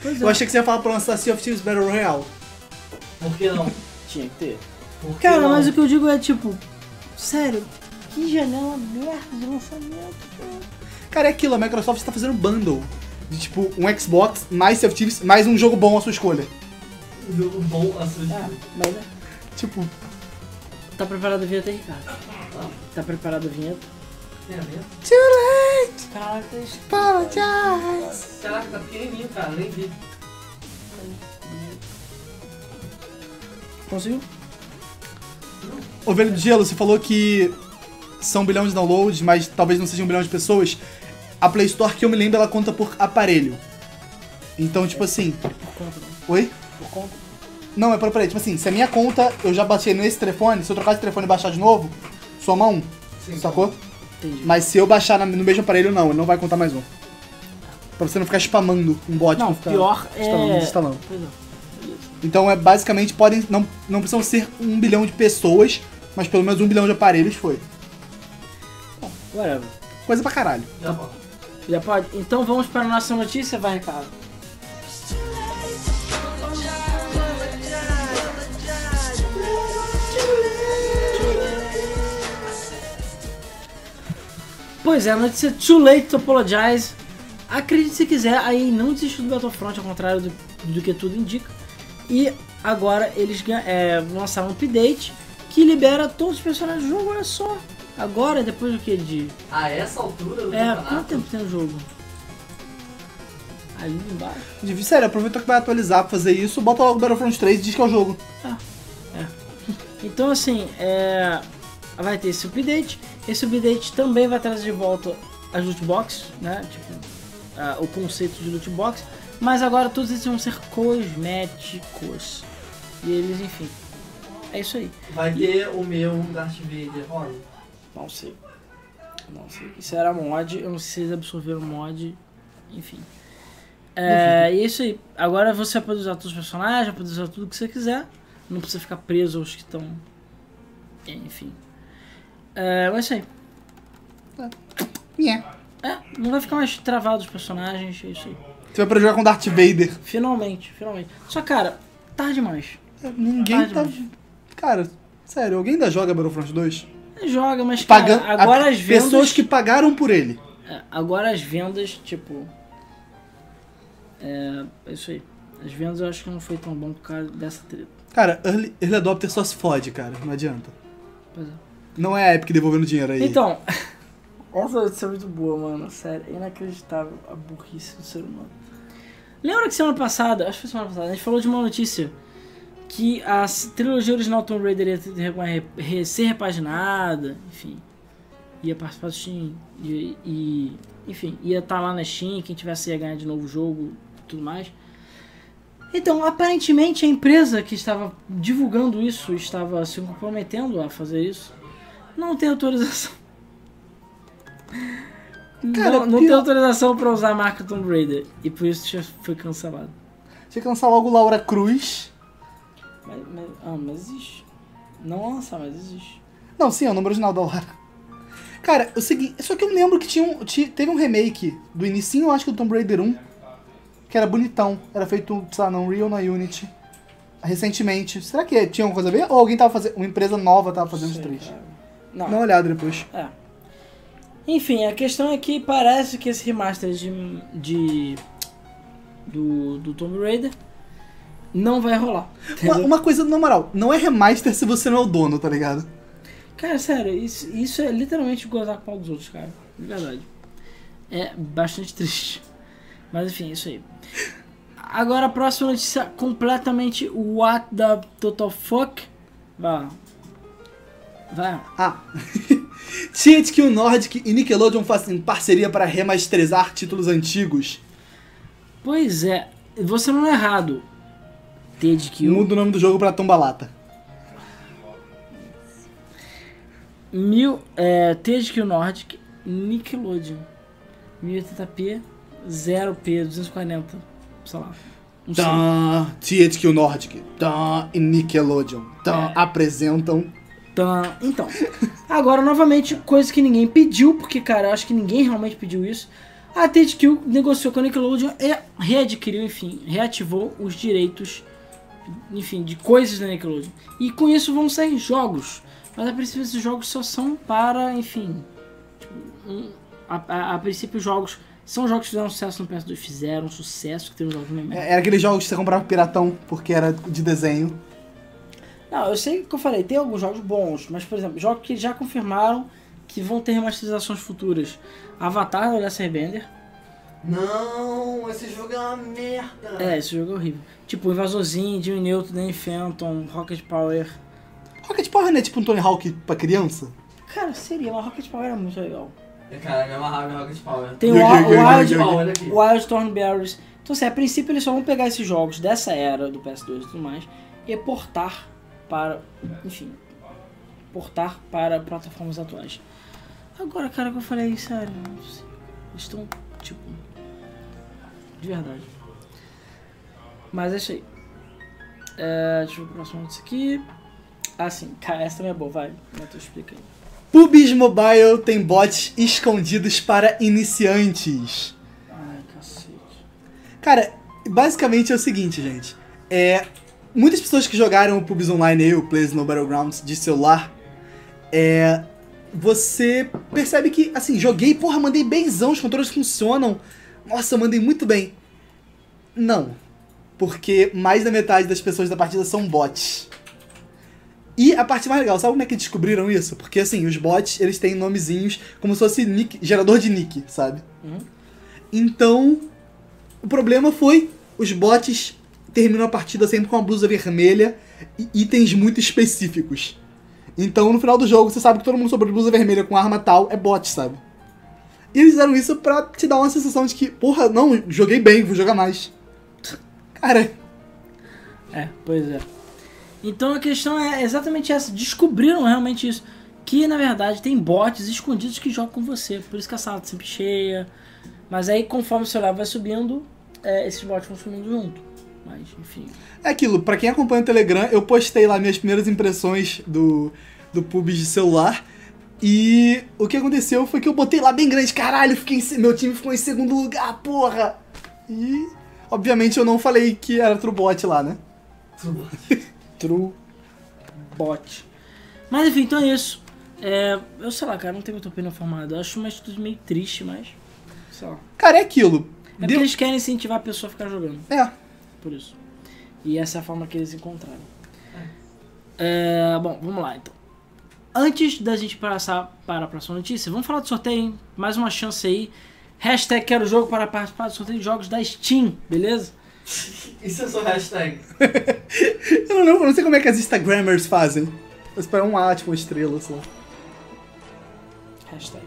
Pois é, Eu achei que você ia falar pra lançar Sea of Thieves Battle Royale. Por que não? tinha que ter. Que Cara, não? mas o que eu digo é tipo, sério, que janela aberta de lançamento, cara. Cara, é aquilo, a Microsoft tá fazendo bundle. De tipo, um Xbox, mais Sea of mais um jogo bom à sua escolha. Um jogo bom a sua Ah, mas é. Tipo, Tá preparado a vinheta aí, cara? Tá preparado a vinheta? Tem a ver? too late, Caraca, isso- apologize. Caraca, tá pequenininho, cara, nem vi. conseguiu? Ovelha de Gelo, você falou que são um bilhão de downloads, mas talvez não seja um bilhão de pessoas. A Play Store, que eu me lembro, ela conta por aparelho. Então, tipo assim. Por conta, né? Oi? Por conta. Não, é pra peraí, tipo assim, se a minha conta eu já baixei nesse telefone, se eu trocar de telefone e baixar de novo, soma um. Sim. Sacou? Entendi. Mas se eu baixar no mesmo aparelho, não, ele não vai contar mais um. Pra você não ficar spamando um bot. Não, pior instalando, é. desinstalando. Pois é. Então é basicamente, podem. Não, não precisam ser um bilhão de pessoas, mas pelo menos um bilhão de aparelhos foi. Whatever. Coisa pra caralho. Já pode. Já pode? Então vamos para a nossa notícia, vai, Ricardo. Pois é, a notícia Too Late to Apologize. Acredite se quiser, aí não desistiu do Battlefront, ao contrário do, do que tudo indica. E agora eles é, lançaram um update que libera todos os personagens do jogo, olha só. Agora, depois do que? De A essa altura do é, campeonato. quanto tempo tem o jogo? Ali embaixo. De- Sério, aproveita que vai atualizar pra fazer isso, bota logo o Battlefront 3 e diz que é o jogo. Então assim, é, vai ter esse update. Esse update também vai trazer de volta as loot boxes, né? Tipo, ah, o conceito de loot box. Mas agora todos eles vão ser cosméticos. E eles, enfim. É isso aí. Vai ter o meu Darth Vader rosa. Não sei. Não sei. Isso era mod, eu não sei se eles absorveram mod, enfim. É, e é isso aí. Agora você pode usar todos os personagens, pode usar tudo que você quiser. Não precisa ficar preso aos que estão. Enfim. É, mas é isso aí. Yeah. É, não vai ficar mais travado os personagens, é isso aí. Você vai pra jogar com Darth Vader. Finalmente, finalmente. Só, cara, tarde demais. Ninguém Tarde tá. Cara, sério, alguém ainda joga Battlefront 2? Joga, mas cara, Pagando. agora a- as vendas. Pessoas que pagaram por ele. É, agora as vendas, tipo. É, é isso aí. As vendas eu acho que não foi tão bom por causa dessa treta. Cara, Early, early Adopter só se fode, cara. Não adianta. Pois é. Não é a Epic devolvendo dinheiro aí. Então, essa notícia é muito boa, mano. Sério, é inacreditável a burrice do ser humano. Lembra que semana passada, acho que foi semana passada, a gente falou de uma notícia que a trilogia original Tomb Raider ia ser repaginada, enfim, ia participar do Steam e, e, enfim, ia estar lá na Steam, quem tivesse ia ganhar de novo o jogo e tudo mais. Então, aparentemente a empresa que estava divulgando isso, estava se comprometendo a fazer isso, não tem autorização. Cara, não, não tem autorização para usar a marca Tomb Raider e por isso foi cancelado. Tinha que lançar logo Laura Cruz. Mas, mas, ah, mas existe. Não lançar, mas existe. Não, sim, é o nome original da Laura. Cara, é o seguinte, só que eu lembro que tinha um, teve um remake do inicinho, eu acho que do Tomb Raider 1, que era bonitão. Era feito, sei lá, na Unreal, na Unity. Recentemente. Será que tinha alguma coisa a ver? Ou alguém tava fazendo. Uma empresa nova tava fazendo os três? cara. Não. Dá uma olhada depois. É. Enfim, a questão é que parece que esse remaster de, de do, do Tomb Raider não vai rolar. Uma, uma coisa, na moral, não é remaster se você não é o dono, tá ligado? Cara, sério, isso, isso é literalmente gozar com o pau dos outros, cara. De verdade. É bastante triste. Mas enfim, é isso aí. Agora a próxima notícia completamente what the total fuck. Vai lá. Vai lá. Ah. THQ Nordic e Nickelodeon fazem parceria para remasterizar títulos antigos. Pois é, você não é errado. THQ. Muda o nome do jogo pra Tombalata. Mil, é, THQ Nordic, Nickelodeon. 1080p, 0p, 240, sei lá. THQ Nordic tã, e Nickelodeon tã, É. apresentam. Tá, então. Agora, novamente, coisa que ninguém pediu, porque, cara, eu acho que ninguém realmente pediu isso. A THQ negociou com a Nickelodeon e readquiriu, enfim, reativou os direitos, enfim, de coisas da Nickelodeon. E com isso vão sair jogos. Mas a princípio esses jogos só são para, enfim. tipo, um- a, a- a princípio os jogos. São jogos que fizeram sucesso no PS2, fizeram sucesso, que tem um jogo mesmo. É, Era aqueles jogos que você comprava piratão porque era de desenho. Não, eu sei o que eu falei, tem alguns jogos bons, mas por exemplo, jogos que já confirmaram que vão ter remasterizações futuras. Avatar do Last Airbender. Não, esse jogo é uma merda. É, esse jogo é horrível. Tipo, Invasorzinho, Jimmy Neutron, Danny Phantom, Rocket Power. Rocket Power não é tipo um Tony Hawk pra criança? Cara, seria, mas Rocket Power é muito legal. É, Cara, me amarrava em Rocket Power. Tem o Wild, aqui. Wild Thornberries, Então, assim, a princípio eles só vão pegar esses jogos dessa era do PS2 e tudo mais e portar para, enfim, portar para plataformas atuais. Agora, cara, que eu falei, sério, eles estão, tipo, de verdade. Mas aí. É, deixa eu ver o próximo disso aqui. Ah, sim, cara, essa também é boa, vai. Matheus, explica aí. PUBG Mobile tem bots escondidos para iniciantes. Ai, cacete. Cara, basicamente é o seguinte, gente. É, muitas pessoas que jogaram o PUBG Online aí, o Plays no Battlegrounds de celular, é, você percebe que, assim, joguei, porra, mandei benzão, os controles funcionam. Nossa, eu mandei muito bem. Não. Porque mais da metade das pessoas da partida são bots. E a parte mais legal, sabe como é que descobriram isso? Porque assim, os bots, eles têm nomezinhos como se fosse nick, gerador de nick, sabe? Uhum. Então, o problema foi os bots terminam a partida sempre com uma blusa vermelha e itens muito específicos. Então, no final do jogo, você sabe que todo mundo sobre blusa vermelha com arma tal é bot, sabe? E eles fizeram isso pra te dar uma sensação de que, porra, não, joguei bem, vou jogar mais. Cara, É, pois é. Então a questão é exatamente essa. Descobriram realmente isso. Que na verdade tem bots escondidos que jogam com você. Por isso que a sala tá sempre cheia. Mas aí conforme o celular vai subindo, é, esses bots vão subindo junto. Mas enfim. É aquilo, pra quem acompanha o Telegram, eu postei lá minhas primeiras impressões do, do pubs de celular. E o que aconteceu foi que eu botei lá bem grande, caralho, fiquei em meu time ficou em segundo lugar, porra! E, obviamente, eu não falei que era true bot lá, né? True bot. Mas enfim, então é isso. É, eu sei lá, cara, não tenho muita opinião formada. Eu acho uma atitude meio triste, mas. Sei lá. Cara, é aquilo. É porque Deu- eles querem incentivar a pessoa a ficar jogando. É, Por isso. E essa é a forma que eles encontraram. É, bom, vamos lá então. Antes da gente passar para a próxima notícia, vamos falar do sorteio, hein? Mais uma chance aí. Hashtag quero jogo para participar do sorteio de jogos da Steam, beleza? Isso é só hashtag. eu não, eu não sei como é que as Instagrammers fazem. Eu espero um A, tipo, uma estrela só. Hashtag.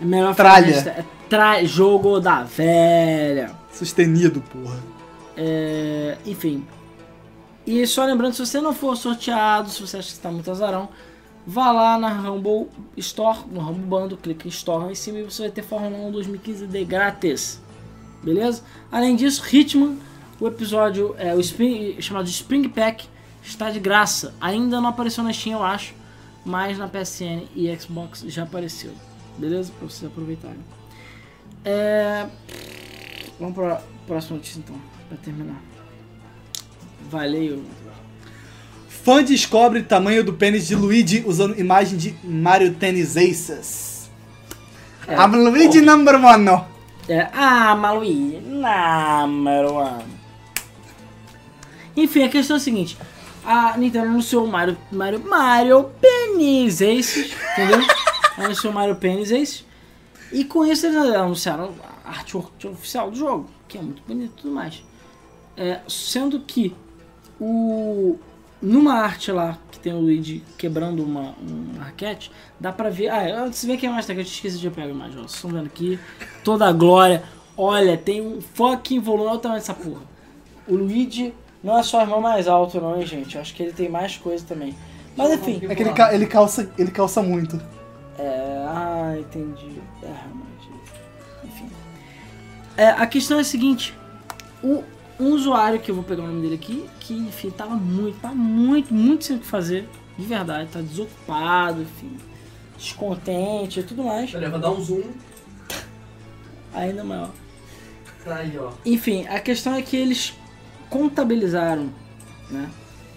É melhor falar Tralha. hashtag- é tra jogo da velha. Sustenido, porra. É, enfim. E só lembrando, se você não for sorteado, se você acha que está muito azarão, vá lá na Rumble Store, no Rumble Bando, clica em Store em cima e você vai ter Fórmula 1 2015 de grátis. Beleza? Além disso, Hitman, o episódio é o Spring, chamado Spring Pack, está de graça. Ainda não apareceu na Steam, eu acho, mas na PSN e Xbox já apareceu. Beleza? Para vocês aproveitarem. É... Vamos para próxima notícia então, para terminar. Valeu. Fã descobre tamanho do pênis de Luigi usando imagem de Mario Tennis Aces. É. I'm Luigi number one. É, ah, Maluí, number one. Enfim, a questão é a seguinte: a Nintendo anunciou o Mario, Mario, Mario Penis Aces, entendeu? anunciou o Mario Penis Aces. E com isso eles anunciaram a artwork oficial do jogo, que é muito bonito e tudo mais. É, sendo que o numa arte lá que tem o Luigi quebrando uma, uma raquete, dá pra ver. Ah, de ver que é mais que eu esqueci de pegar a imagem. ó. Vocês estão vendo aqui toda a glória. Olha, tem um fucking volume. Olha o tamanho dessa porra. O Luigi não é só o irmão mais alto, não, hein, gente. Acho que ele tem mais coisa também. Mas enfim. É que ele, ca- ele calça, ele calça muito. É. Ah, entendi. É, realmente. Enfim. É, a questão é a seguinte: o, um usuário, que eu vou pegar o nome dele aqui, que, enfim, tava muito, tá muito, muito sem o que fazer. De verdade, tá desocupado, enfim. Descontente e tudo mais. Peraí, vou dar um zoom. Ainda maior. Tá aí, ó. Enfim, a questão é que eles contabilizaram, né?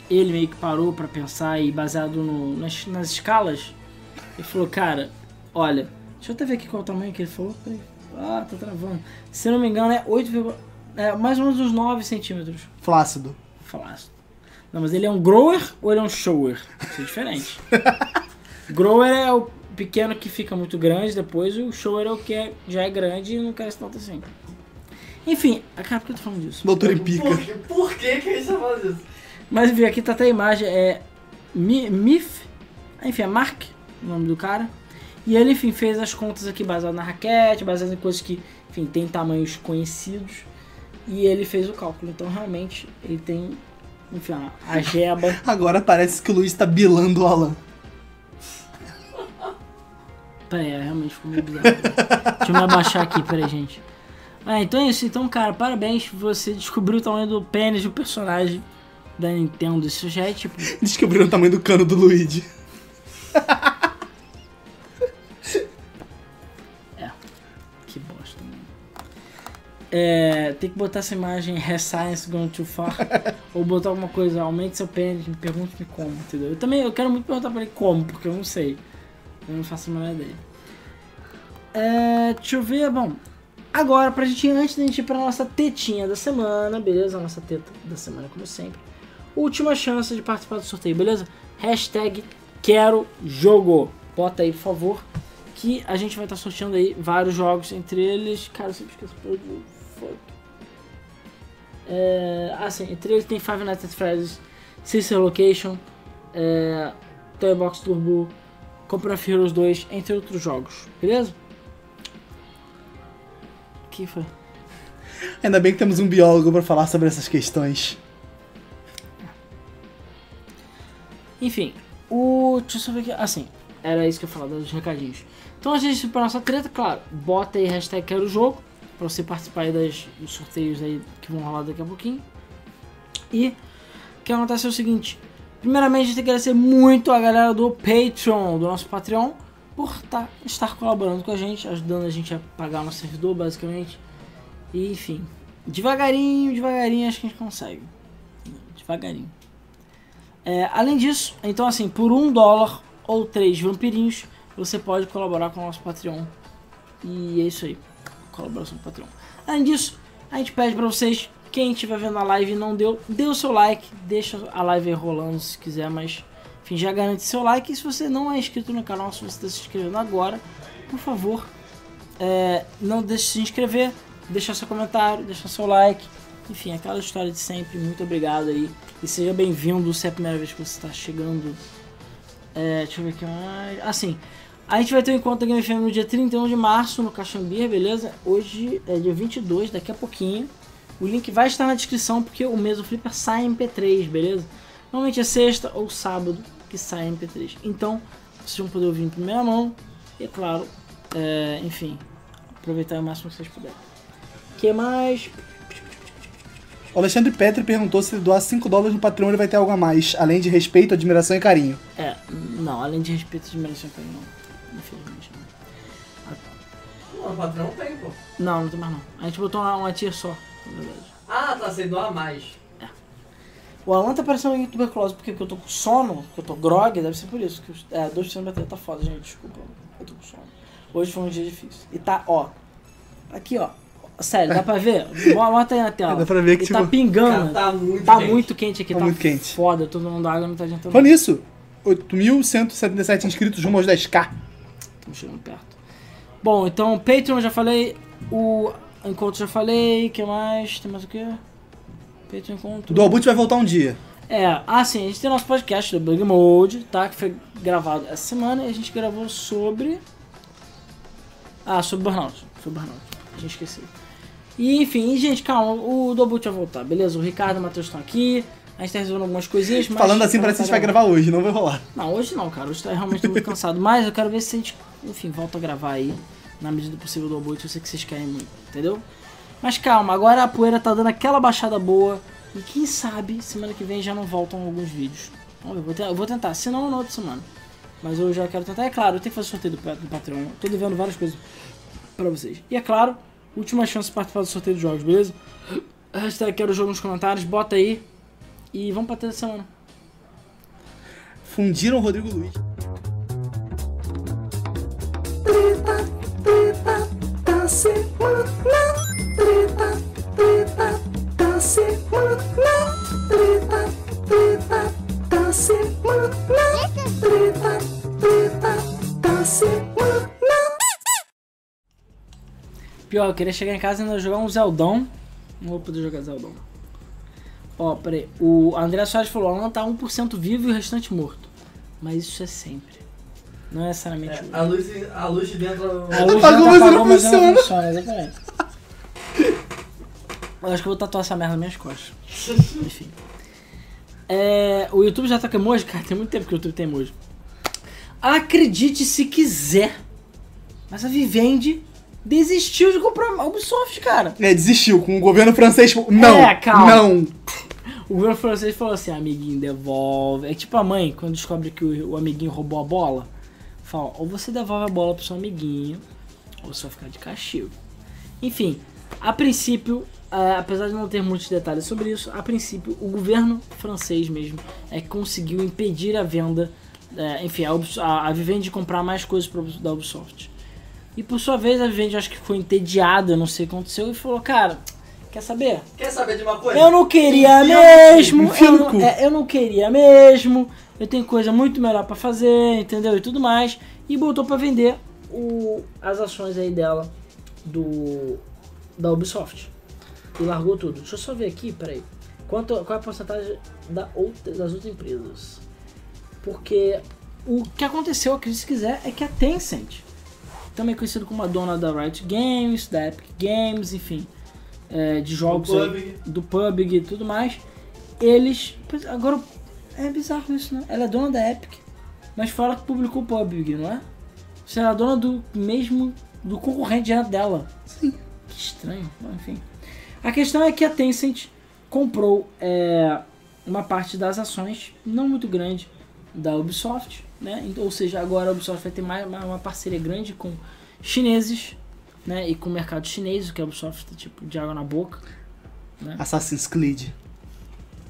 Ele meio que parou pra pensar e baseado no- nas, nas escalas, ele falou, cara, olha, deixa eu até ver aqui qual é o tamanho que ele falou. Peraí. Ah, tá travando. Se não me engano é 8, é mais ou menos uns 9 centímetros. Flácido. Falasse. Não, mas ele é um grower ou ele é um shower? Isso é diferente. grower é o pequeno que fica muito grande depois, e o shower é o que é- já é grande e não cresce tanto assim. Enfim, ah, cara, por que eu tô falando disso? Doutor em pica. Por, que- por que que a gente tá falando disso? Mas enfim, aqui tá até a imagem, é Mi- Mif, enfim, é Mark, o nome do cara. E ele, enfim, fez as contas aqui baseado na raquete, baseado em coisas que, enfim, tem tamanhos conhecidos. E ele fez o cálculo. Então realmente ele tem, enfim, a- a jeba. Agora parece que o Luiz tá bilando o Alan. Peraí, é, realmente ficou meio bizarro. Deixa eu me abaixar aqui, peraí, gente. Ah, então é isso. Então, cara, parabéns. Você descobriu o tamanho do pênis do personagem da Nintendo. Isso já é tipo. Descobriram o tamanho do cano do Luigi. É, tem que botar essa imagem Science Gone Too Far. ou botar alguma coisa, aumente seu pênis, me pergunte-me como, entendeu? Eu também eu quero muito perguntar pra ele como, porque eu não sei. Eu não faço a menor ideia. É, deixa eu ver, bom. Agora, pra gente antes da gente ir pra nossa tetinha da semana, beleza? Nossa teta da semana, como sempre. Última chance de participar do sorteio, beleza? Hashtag quero jogo. Bota aí, por favor. Que a gente vai estar sorteando aí vários jogos, entre eles. Cara, eu sempre esqueço o. Fuck. É, ah, sim, entre eles tem Five Nights at Freddy's, Sister Location, é, Toy Box Turbo, Company of Heroes 2, entre outros jogos, beleza? O que foi? Ainda bem que temos um biólogo pra falar sobre essas questões. Enfim, o. Deixa eu só ver aqui. Assim, era isso que eu falar dos recadinhos. Então, de ir pra nossa treta, claro, bota aí hashtag quero jogo pra você participar das, dos sorteios aí que vão rolar daqui a pouquinho. E o que acontece é o seguinte: primeiramente, a gente tem que agradecer muito a galera do Patreon, do nosso Patreon, por tá, estar colaborando com a gente, ajudando a gente a pagar o nosso servidor, basicamente. E, enfim, devagarinho, devagarinho, acho que a gente consegue. Devagarinho. É, além disso, então assim, por um dólar ou três vampirinhos, você pode colaborar com o nosso Patreon. E é isso aí. Colaboração com o Patreon. Além disso, a gente pede pra vocês, quem estiver vendo a live e não deu, dê o seu like, deixa a live rolando se quiser, mas enfim, já garante seu like. E se você não é inscrito no canal, se você está se inscrevendo agora, por favor, é, não deixe de se inscrever, deixar seu comentário, deixar seu like. Enfim, aquela história de sempre. Muito obrigado aí. E seja bem-vindo se é a primeira vez que você está chegando. É, deixa eu ver aqui mais. Assim, a gente vai ter um encontro da Game FM no dia 31 de março no Caxambir, beleza? Hoje é dia 22, daqui a pouquinho. O link vai estar na descrição porque o mês do Flipper sai em MP3, beleza? Normalmente é sexta ou sábado que sai em MP3. Então, vocês vão poder ouvir em primeira mão. E é claro, é, enfim, aproveitar o máximo que vocês puderem. O que mais? O Alexandre Petri perguntou se doar 5 dólares no Patreon ele vai ter algo a mais, além de respeito, admiração e carinho. É, não, além de respeito e admiração também não. Infelizmente não. Não, o patrão tem, pô. Não, não tem mais não. A gente botou uma, uma tier só, na verdade. Ah, tá, você doa mais. O Alan tá parecendo uma tuberculose porque eu tô com sono, porque eu tô grog, deve ser por isso. Que eu, é, 2% da bateria tá foda, gente, desculpa. Eu tô com sono. Hoje foi um dia difícil. E tá, ó. Aqui, ó. Sério, dá pra ver? Bota aí na tela. Dá pra ver que, E tá tipo, pingando. Cara, tá muito Tá quente. muito quente aqui, Tá tá, muito quente. foda. Eu tô tomando água não tá adiantando. Falando nisso, 8.177 inscritos rumo aos 10k. Estamos chegando perto. Bom, então, Patreon já falei. O encontro já falei. O que mais? Tem mais o quê? Patreon encontro. O Dualboot vai voltar um dia. É, ah sim, a gente tem nosso podcast do Bug Mode, tá? Que foi gravado essa semana e a gente gravou sobre. Ah, sobre Burnout. Sobre Burnout. A gente esqueceu. E enfim, gente, calma, o Dobut vai voltar, beleza? O Ricardo e o Matheus estão aqui. A gente tá resolvendo algumas coisinhas, mas. Falando assim, parece que a gente vai gravar hoje, não vai rolar. Não, hoje não, cara. Hoje tá realmente muito cansado. Mas eu quero ver se a gente, enfim, volta a gravar aí. Na medida do possível do Obut. Eu sei que vocês querem muito, entendeu? Mas calma, agora a poeira tá dando aquela baixada boa. E quem sabe, semana que vem já não voltam alguns vídeos. Vamos ver, eu vou, eu vou tentar. Se não, na outra semana. Mas eu já quero tentar. É claro, eu tenho que fazer sorteio do, do Patreon. Tô devendo várias coisas pra vocês. E é claro, última chance de participar do sorteio dos jogos, beleza? Hashtag quero jogo nos comentários, bota aí. E vamos pra terça semana. Fundiram o Rodrigo Luiz. Semana. Treta, treta da semana. Treta, treta da semana. Treta, treta da semana. Pior, eu queria chegar em casa e ainda jogar um Zeldão. Não vou poder jogar Zeldão. Ó, peraí. O André Soares falou: Alan tá 1% vivo e o restante morto. Mas isso é sempre. Não é necessariamente É, hoje. a, luz, a luz de dentro. A luz Apagou, mas não mas funciona. não funciona, exatamente. Eu acho que eu vou tatuar essa merda nas minhas costas. Enfim. É, o YouTube já tá com emoji? Cara, tem muito tempo que o YouTube tem emoji. Acredite se quiser. Mas a Vivendi desistiu de comprar a Ubisoft, cara. É, desistiu com o governo francês. tipo, Não, É, calma. não. O governo francês falou assim, amiguinho, devolve. É tipo a mãe, quando descobre que o, o amiguinho roubou a bola. Fala, ou você devolve a bola pro seu amiguinho, ou você vai ficar de castigo. Enfim, a princípio, é, apesar de não ter muitos detalhes sobre isso, a princípio o governo francês mesmo é que conseguiu impedir a venda, é, enfim, a, a, Vivendi de comprar mais coisas Ubis- da Ubisoft. E por sua vez a Vivendi acho que ficou entediada, não sei o que aconteceu, e falou, cara, quer saber? Quer saber de uma coisa? Eu não queria mesmo, eu não, é, eu não queria mesmo, eu tenho coisa muito melhor pra fazer, entendeu? E tudo mais. E botou pra vender o, as ações aí dela do da Ubisoft. E largou tudo. Deixa eu só ver aqui, peraí. Quanto, qual é a porcentagem da outra, das outras empresas? Porque o que aconteceu, acredite se quiser, é que a Tencent, também conhecido como a dona da Riot Games, da Epic Games, enfim, é, de jogos aí, PUBG. do PUBG e tudo mais, eles. pois, Agora, é bizarro isso, né? Ela é dona da Epic, mas fala que publicou o PUBG, não é? Você é a dona do mesmo. do concorrente dela. Sim. Que estranho, enfim. A questão é que a Tencent comprou é, uma parte das ações, não muito grande, da Ubisoft, né? Então, Ou seja, agora a Ubisoft vai ter mais uma, uma parceria grande com chineses, né? E com o mercado chinês, o que a Ubisoft tá tipo de água na boca. Assassin's Creed.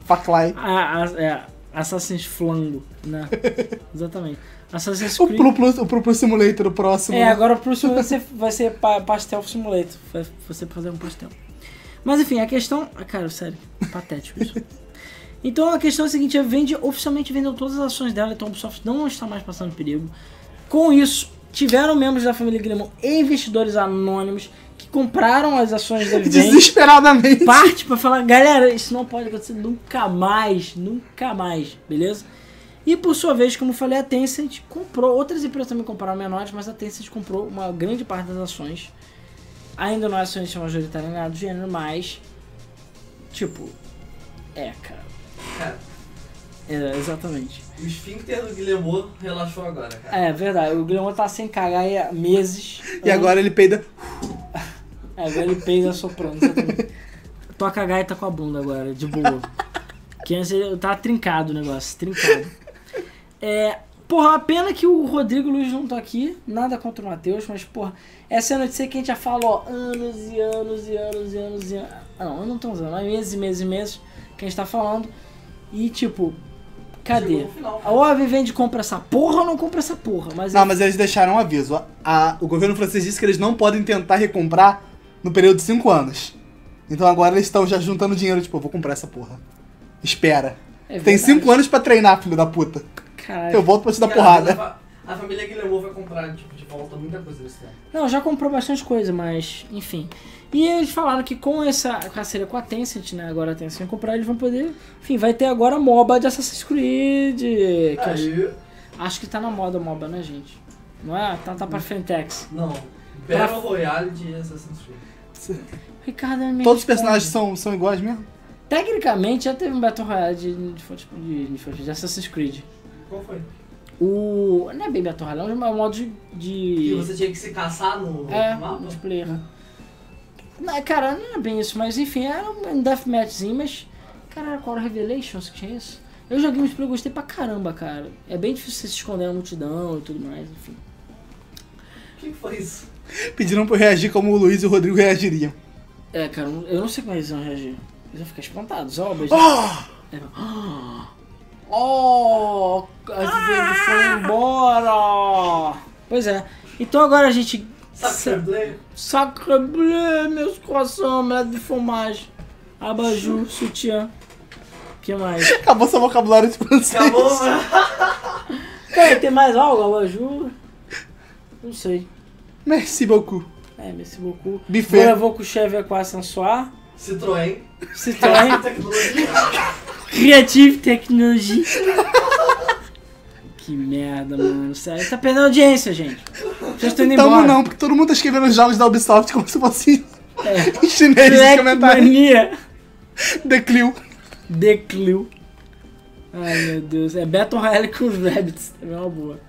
Far Cry. A, a, é, Assassin's Flango, né? Exatamente. Assassin's O Creed. Pro, Pro, o Pro Pro Simulator, o próximo. É, agora o próximo vai ser, vai ser pa- Pastel Simulator. Vai você fazer um pastel. Mas enfim, a questão. ah, Cara, sério, patético isso. Então a questão é a seguinte: a Vende oficialmente vendeu todas as ações dela, então a Ubisoft não está mais passando perigo. Com isso, tiveram membros da família Grimon e investidores anônimos que compraram as ações da Vivendi. Desesperadamente. parte pra falar, galera, isso não pode acontecer nunca mais, nunca mais, beleza? E por sua vez, como eu falei, a Tencent comprou, outras empresas também compraram menores, mas a Tencent comprou uma grande parte das ações. Ainda não é acionista majoritária nem nada do gênero, mas. Tipo. É, cara. Cara, É, exatamente. o esfíncter do Guilherme relaxou agora, cara. É verdade, o Guilherme tá sem cagar há meses. E agora ele peida. É, agora ele peida soprando. Toca a gaita com a bunda agora, de boa. Que antes ele tá trincado o negócio, trincado. É, porra, a pena que o Rodrigo Luiz não tá aqui, nada contra o Matheus, mas porra, essa é a notícia que a gente já fala, ó, anos e anos e anos e anos e anos. Ah, não, não estamos anos, mas meses e meses e meses que a gente tá falando. E tipo, cadê? Final. Ou a Vivendi compra essa porra ou não compra essa porra, mas Não, mas eles deixaram um aviso. A- a- o governo francês disse que eles não podem tentar recomprar no período de 5 anos. Então agora eles estão já juntando dinheiro, tipo, vou comprar essa porra. Espera. é Tem verdade. 5 anos pra treinar, filho da puta. Caralho. Eu volto pra te dar Cara, porrada. A, fa- a família Guilherme vai comprar tipo, de volta muita coisa nesse tempo. Não, já comprou bastante coisa, mas enfim. E eles falaram que com essa parceria com a Tencent, né? Agora a Tencent vai comprar, eles vão poder. Enfim, vai ter agora MOBA de Assassin's Creed. Que acho, Aí, acho que tá na moda MOBA, né, gente? Não é? Tá, tá pra Frentex. não. Battle Royale de Assassin's Creed. Ricardo me Todos os personagens são, são iguais mesmo? Tecnicamente já teve um Battle Royale de, de, de, de, de Assassin's Creed. Qual foi? O. Não é bem Battle Royale, é um modo de. Que você tinha que se caçar no É, mapa? multiplayer. Não, cara, não é bem isso, mas enfim, era um deathmatchzinho, mas. Cara, qual era Revelations que tinha isso? Eu joguei multiplayer e gostei pra caramba, cara. É bem difícil você se esconder na multidão e tudo mais, enfim. O que foi isso? Pediram pra eu reagir como o Luiz e o Rodrigo reagiriam. É, cara, eu não sei como eles vão reagir. Eles vão ficar espantados, ó. Oh! É, "Ah! Oh! A Vivendi foi embora! Pois é. Então agora a gente. Sacre Bleu? Sacre bleu, meus croissants, melado de fromage, abajur, sutiã. que mais? Acabou seu vocabulário de francês. Acabou, mano. Cara, tem mais algo? Abajur? Não sei. Merci beaucoup. É, merci beaucoup. Buffet. Agora vou com o cheve aqua sensuar. Citroën. Citroën Tecnologia. Creative Technology. que merda, mano. Sério, tá perdendo audiência, gente. Vocês estão indo Tamo embora. não, porque todo mundo tá escrevendo os jogos da Ubisoft como se fosse Em chinês, Black comentário. Mania. The Clio. Declio. Ai meu Deus. É Battle Royale com os Rabbits. Também é uma boa.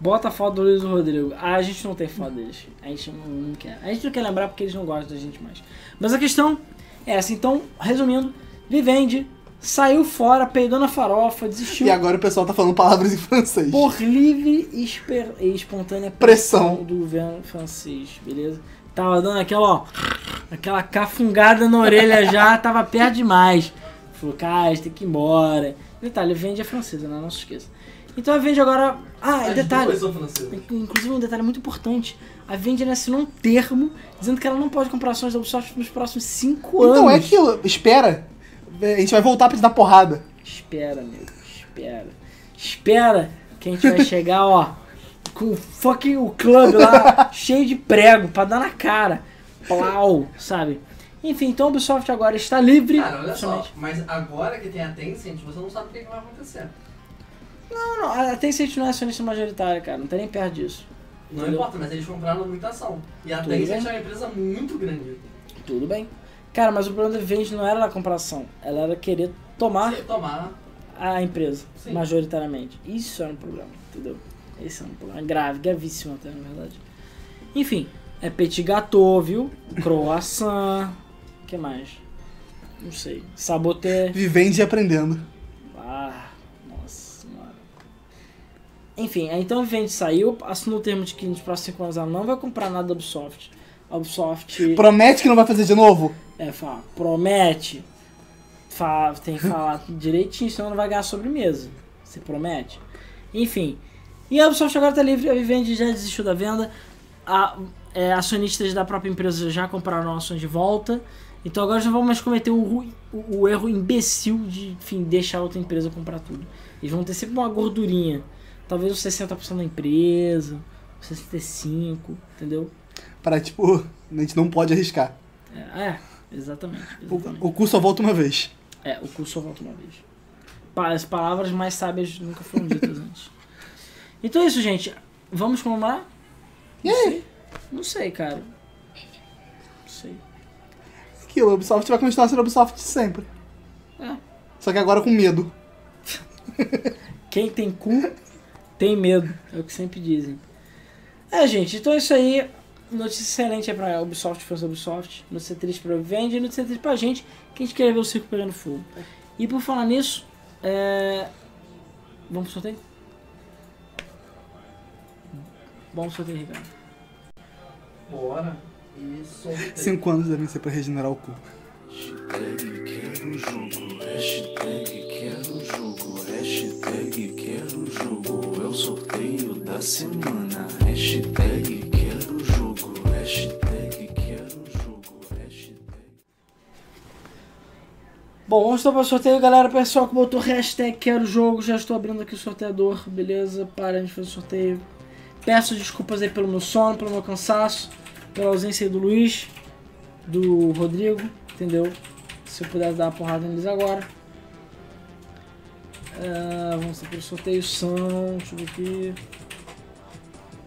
Bota a foto do Luiz e do Rodrigo. Ah, a gente não tem foto deles. A gente não, não quer. A gente não quer lembrar porque eles não gostam da gente mais. Mas a questão é essa. Então, resumindo, Vivendi saiu fora, peidou na farofa, desistiu E agora o pessoal tá falando palavras em francês. por livre e, espontânea Pressão. do governo francês, beleza? Tava dando aquela, ó, aquela cafungada na orelha já, tava perto demais. Falou, cara, a gente tem que ir embora. Detalhe, a Vende é francesa, né? Não se esqueça. Então a Vende agora. Ah, As detalhe. duas são francesas. Inclusive um detalhe muito importante. A Vende ela assinou um termo dizendo que ela não pode comprar ações da Ubisoft nos próximos 5 anos. Então é aquilo. Espera. A gente vai voltar pra te dar porrada. Espera, amigo. Espera. Espera que a gente vai chegar, ó, com fucking o clube lá cheio de prego pra dar na cara. Plau, sabe? Enfim, então a Ubisoft agora está livre. Cara, olha só, mas agora que tem a Tencent, você não sabe o que, que vai acontecer. Não, não, a Tencent não é acionista majoritária, cara. Não tá nem perto disso. Não Entendeu? importa, mas eles compraram muita ação. E a Tudo Tencent bem. é uma empresa muito grande. Tudo bem. Cara, mas o problema da Vende não era a compração. Ela era querer tomar tomar. a empresa, Sim. majoritariamente. Isso era um problema, entendeu? Esse é um problema grave, gravíssimo até, na verdade. Enfim, é petit gâteau, viu? Croissant, o que mais? Não sei. Saboté. Vivende e aprendendo. Ah. Enfim, aí então a Vivendi saiu, assinou o termo de que nos próximos 5 anos ela não vai comprar nada da Ubisoft. A Ubisoft Promete que não vai fazer de novo? é, fala, promete. Fala, tem que falar direitinho, senão não vai ganhar sobremesa. Você promete? Enfim. E a Ubisoft agora tá livre, a Vivendi já desistiu da venda. A, é, acionistas da própria empresa já compraram ações de volta. Então agora já vão mais cometer o, o, o erro imbecil de enfim, deixar outra empresa comprar tudo. Eles vão ter sempre uma gordurinha. Talvez uns 60% da empresa, uns 65%, entendeu? Para, tipo, a gente não pode arriscar. É, é, exatamente. O, exatamente. o cu só volta uma vez. É, o curso só volta uma vez. As palavras mais sábias nunca foram ditas antes. Então é isso, gente. Vamos comemorar? E aí? Não sei, cara. Não sei. Aquilo, a Ubisoft vai continuar sendo Ubisoft sempre. É. Só que agora com medo. Quem tem cu tem medo. É o que sempre dizem. É, gente. Então é isso aí. Notícia excelente é pra Ubisoft, fãs da Ubisoft. Notícia triste pra Vivendi e notícia triste pra gente, que a gente quer ver o circo pegando fogo. E por falar nisso, é... Vamos pro sorteio? Vamos pro sorteio, Ricardo. Bora. E sorteio. Cinco anos devem ser pra regenerar o cu. Hashtag quero jogo, hashtag quero jogo, hashtag quero jogo, é o sorteio da semana. Hashtag quero jogo, hashtag quero jogo, hashtag. Bom, vamos para o sorteio, galera. Pessoal que botou hashtag quero jogo, já estou abrindo aqui o sorteador, beleza? Para a gente fazer o sorteio. Peço desculpas aí pelo meu sono, pelo meu cansaço, pela ausência aí do Luiz, do Rodrigo, entendeu? Se eu puder dar uma porrada neles agora. Ah, vamos para o sorteio. São, deixa eu ver aqui.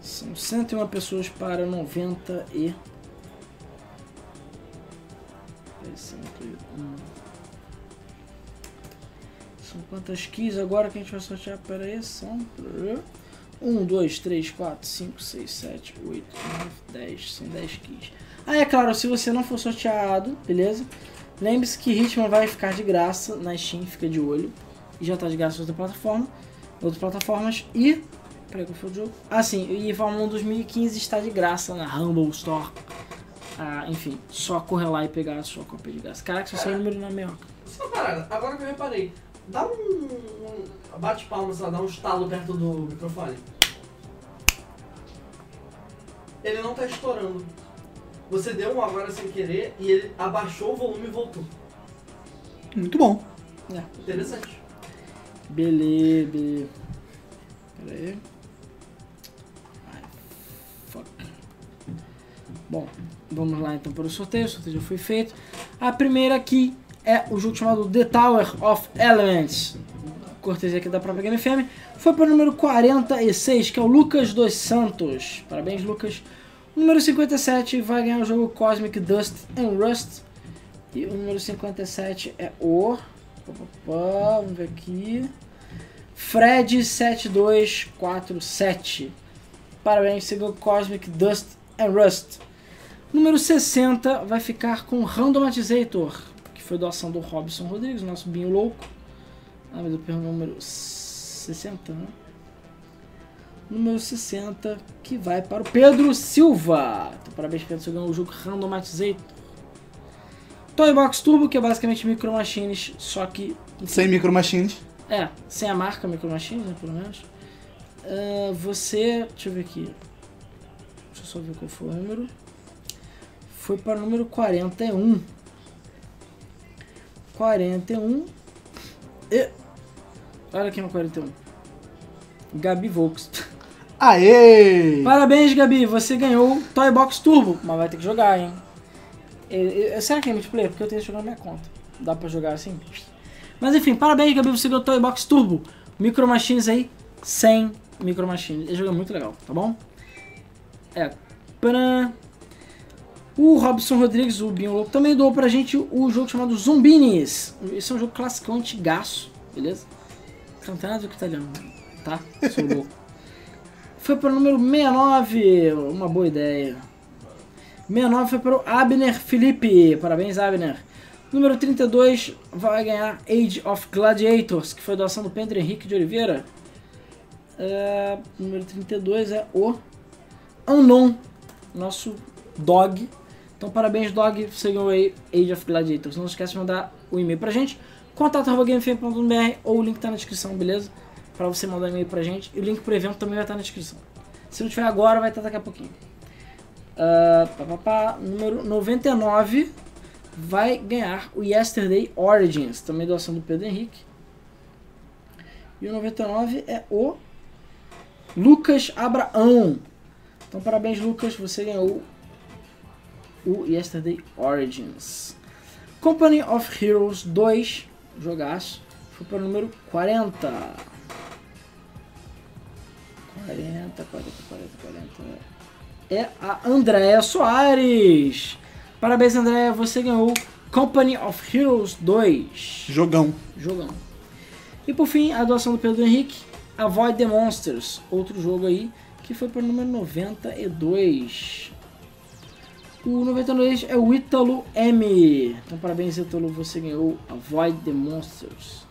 São 101 pessoas para 90 e. Peraí, 101. São quantas keys agora que a gente vai sortear? Pera aí, são. 1, 2, 3, 4, 5, 6, 7, 8, 9, 10. São 10 keys. Ah, é claro, se você não for sorteado, beleza? Lembre-se que Hitman vai ficar de graça na Steam, fica de olho. E já tá de graça em outra plataforma, outras plataformas. E. Peraí, qual foi o jogo? Ah, sim, e Fórmula 1 2015 está de graça na Humble Store. Ah, enfim, só correr lá e pegar a sua cópia de graça. Caraca, só saiu o número na minhoca. Só uma parada, agora que eu reparei, dá um bate palmas lá, dá um estalo perto do microfone. Ele não tá estourando. Você deu um agora sem querer e ele abaixou o volume e voltou. Muito bom. É. Interessante. Beleza, beleza. Pera aí. Ai, fuck. Bom, vamos lá então para o sorteio. O sorteio já foi feito. A primeira aqui é o jogo chamado The Tower of Elements. Cortesia aqui da própria Game FM. Foi para o número 46, que é o Lucas dos Santos. Parabéns, Lucas. Número 57 vai ganhar o jogo Cosmic Dust and Rust. E o número 57 é o. Vamos ver aqui. Fred 7247. Parabéns, ganhou Cosmic Dust and Rust. Número 60 vai ficar com Randomizator, que foi doação do Robson Rodrigues, nosso binho louco. Ah, mas eu pergunto o número 60, né? Número 60, que vai para o Pedro Silva. Então, parabéns, Pedro, você ganhou o jogo Randomizator. Toy Box Turbo, que é basicamente Micro Machines, só que Sem micro machines. é, sem a marca Micro Machines, né, pelo menos. Ah, você, deixa eu ver aqui. Deixa eu só ver qual foi o número. Foi para o número 41. 41. E. Olha quem é o 41. Gabi Volks. Aê! Parabéns, Gabi, você ganhou Toy Box Turbo, mas vai ter que jogar, hein? E- e- Será que é multiplayer? Porque eu tenho que jogar na minha conta. Dá pra jogar assim? Mas enfim, parabéns, Gabi, você ganhou Toy Box Turbo. Micro Machines aí, sem Micro Machines. Esse jogo é muito legal, tá bom? É. Paran. O Robson Rodrigues, o Binho Louco, também doou pra gente o jogo chamado Zumbines. Esse é um jogo classicão antigaço, beleza? Não tem nada ver com italiano, tá? Sou louco. Foi para o número 69, uma boa ideia. 69 foi para o Abner Felipe, parabéns Abner. Número 32 vai ganhar Age of Gladiators, que foi doação do Pedro Henrique de Oliveira. É, número 32 é o Unknown, nosso dog. Então parabéns dog, você ganhou aí Age of Gladiators. Não esquece de mandar o e-mail pra gente, contato.gamefm.br ou o link tá na descrição, beleza? Pra você mandar e-mail pra gente. E o link pro evento também vai estar na descrição. Se não tiver agora, vai estar daqui a pouquinho. Ah, pá, pá, pá, número 99 vai ganhar o Yesterday Origins, também doação do Pedro Henrique. E o 99 é o Lucas Abraão. Então parabéns Lucas, você ganhou o Yesterday Origins. Company of Heroes 2, jogaço, foi para o número 40. 40, 40, 40, 40. É a Andréa Soares. Parabéns, Andréa, você ganhou Company of Heroes 2. Jogão. Jogão. E por fim, a doação do Pedro Henrique, Avoid the Monsters, outro jogo aí, que foi para o número 92. O 92 é o Ítalo M. Então parabéns, Ítalo, você ganhou Avoid the Monsters.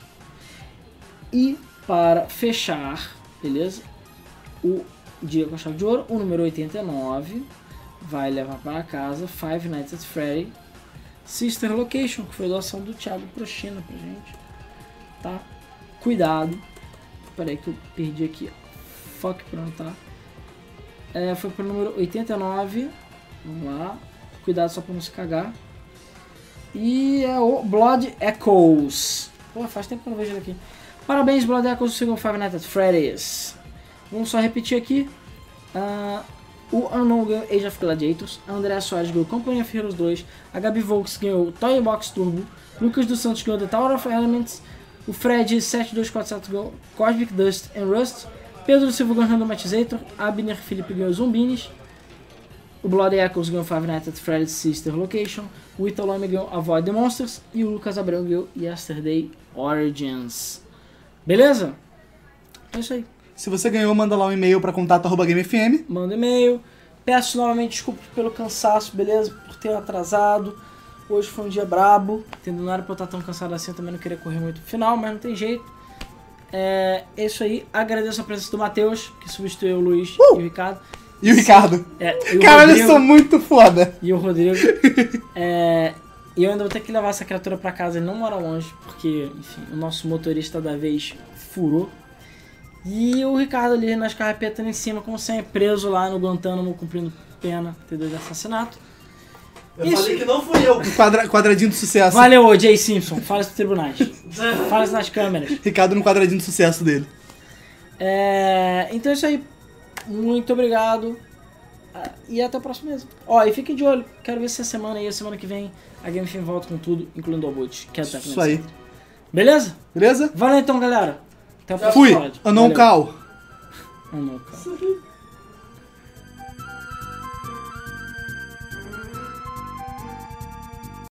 E para fechar, beleza? O Dia com Chave de Ouro, o número 89, vai levar para casa Five Nights at Freddy Sister Location, que foi doação do Thiago Prochina pra gente. Tá? Cuidado. Peraí que eu perdi aqui. Fuck pra não tá. É, foi pro número 89. Vamos lá. Cuidado só pra não se cagar. E é o Blood Echoes. Pô, faz tempo que eu não vejo ele aqui. Parabéns, Blood Echoes, segundo Five Nights at Freddy's. Vamos só repetir aqui. Ah, o Unknown ganhou Age of Gladiators, a Andrea Soares ganhou Company of Heroes 2, a Gabi Volks ganhou Toy Box Turbo, Lucas dos Santos ganhou The Tower of Elements, o Fred 7247 ganhou Cosmic Dust and Rust, Pedro Silva ganhou Randomizator, Abner Felipe ganhou Zumbines, o Blood Echoes ganhou Five Nights at Freddy's Sister Location, o Italo ganhou Avoid the Monsters e o Lucas Abreu ganhou Yesterday Origins. Beleza? É isso aí. Se você ganhou, manda lá um e-mail pra contato.gamefm. manda e-mail. Peço novamente desculpas pelo cansaço, beleza? Por ter atrasado. Hoje foi um dia brabo, entendeu? Não era pra eu estar tão cansado assim, eu também não queria correr muito pro final, mas não tem jeito. É, é isso aí. Agradeço a presença do Matheus, que substituiu o Luiz e o Ricardo. E o Ricardo. É, e o Cara, eles Rodrigo- são muito foda. E o Rodrigo. é, e eu ainda vou ter que levar essa criatura pra casa, ele não mora longe, porque, enfim, o nosso motorista da vez furou. E o Ricardo ali nas carrapetas em cima, como sempre, preso lá no Guantánamo, cumprindo pena, entendeu? De assassinato. Eu Isso. falei que não fui eu. Quadra- quadradinho de sucesso. Valeu, Jay Simpson. Fala isso nos tribunais. Fala isso nas câmeras. Ricardo no quadradinho de sucesso dele. É, então é isso aí. Muito obrigado. Ah, E até o próximo mês. Ó, e fiquem de olho. Quero ver se essa semana e a semana que vem a Game Film volta com tudo, incluindo o Boot, que é o Tecno Isso aí. Beleza? Beleza? Valeu então, galera. Até o próximo Fui. Valeu. Cal. Anon Cal.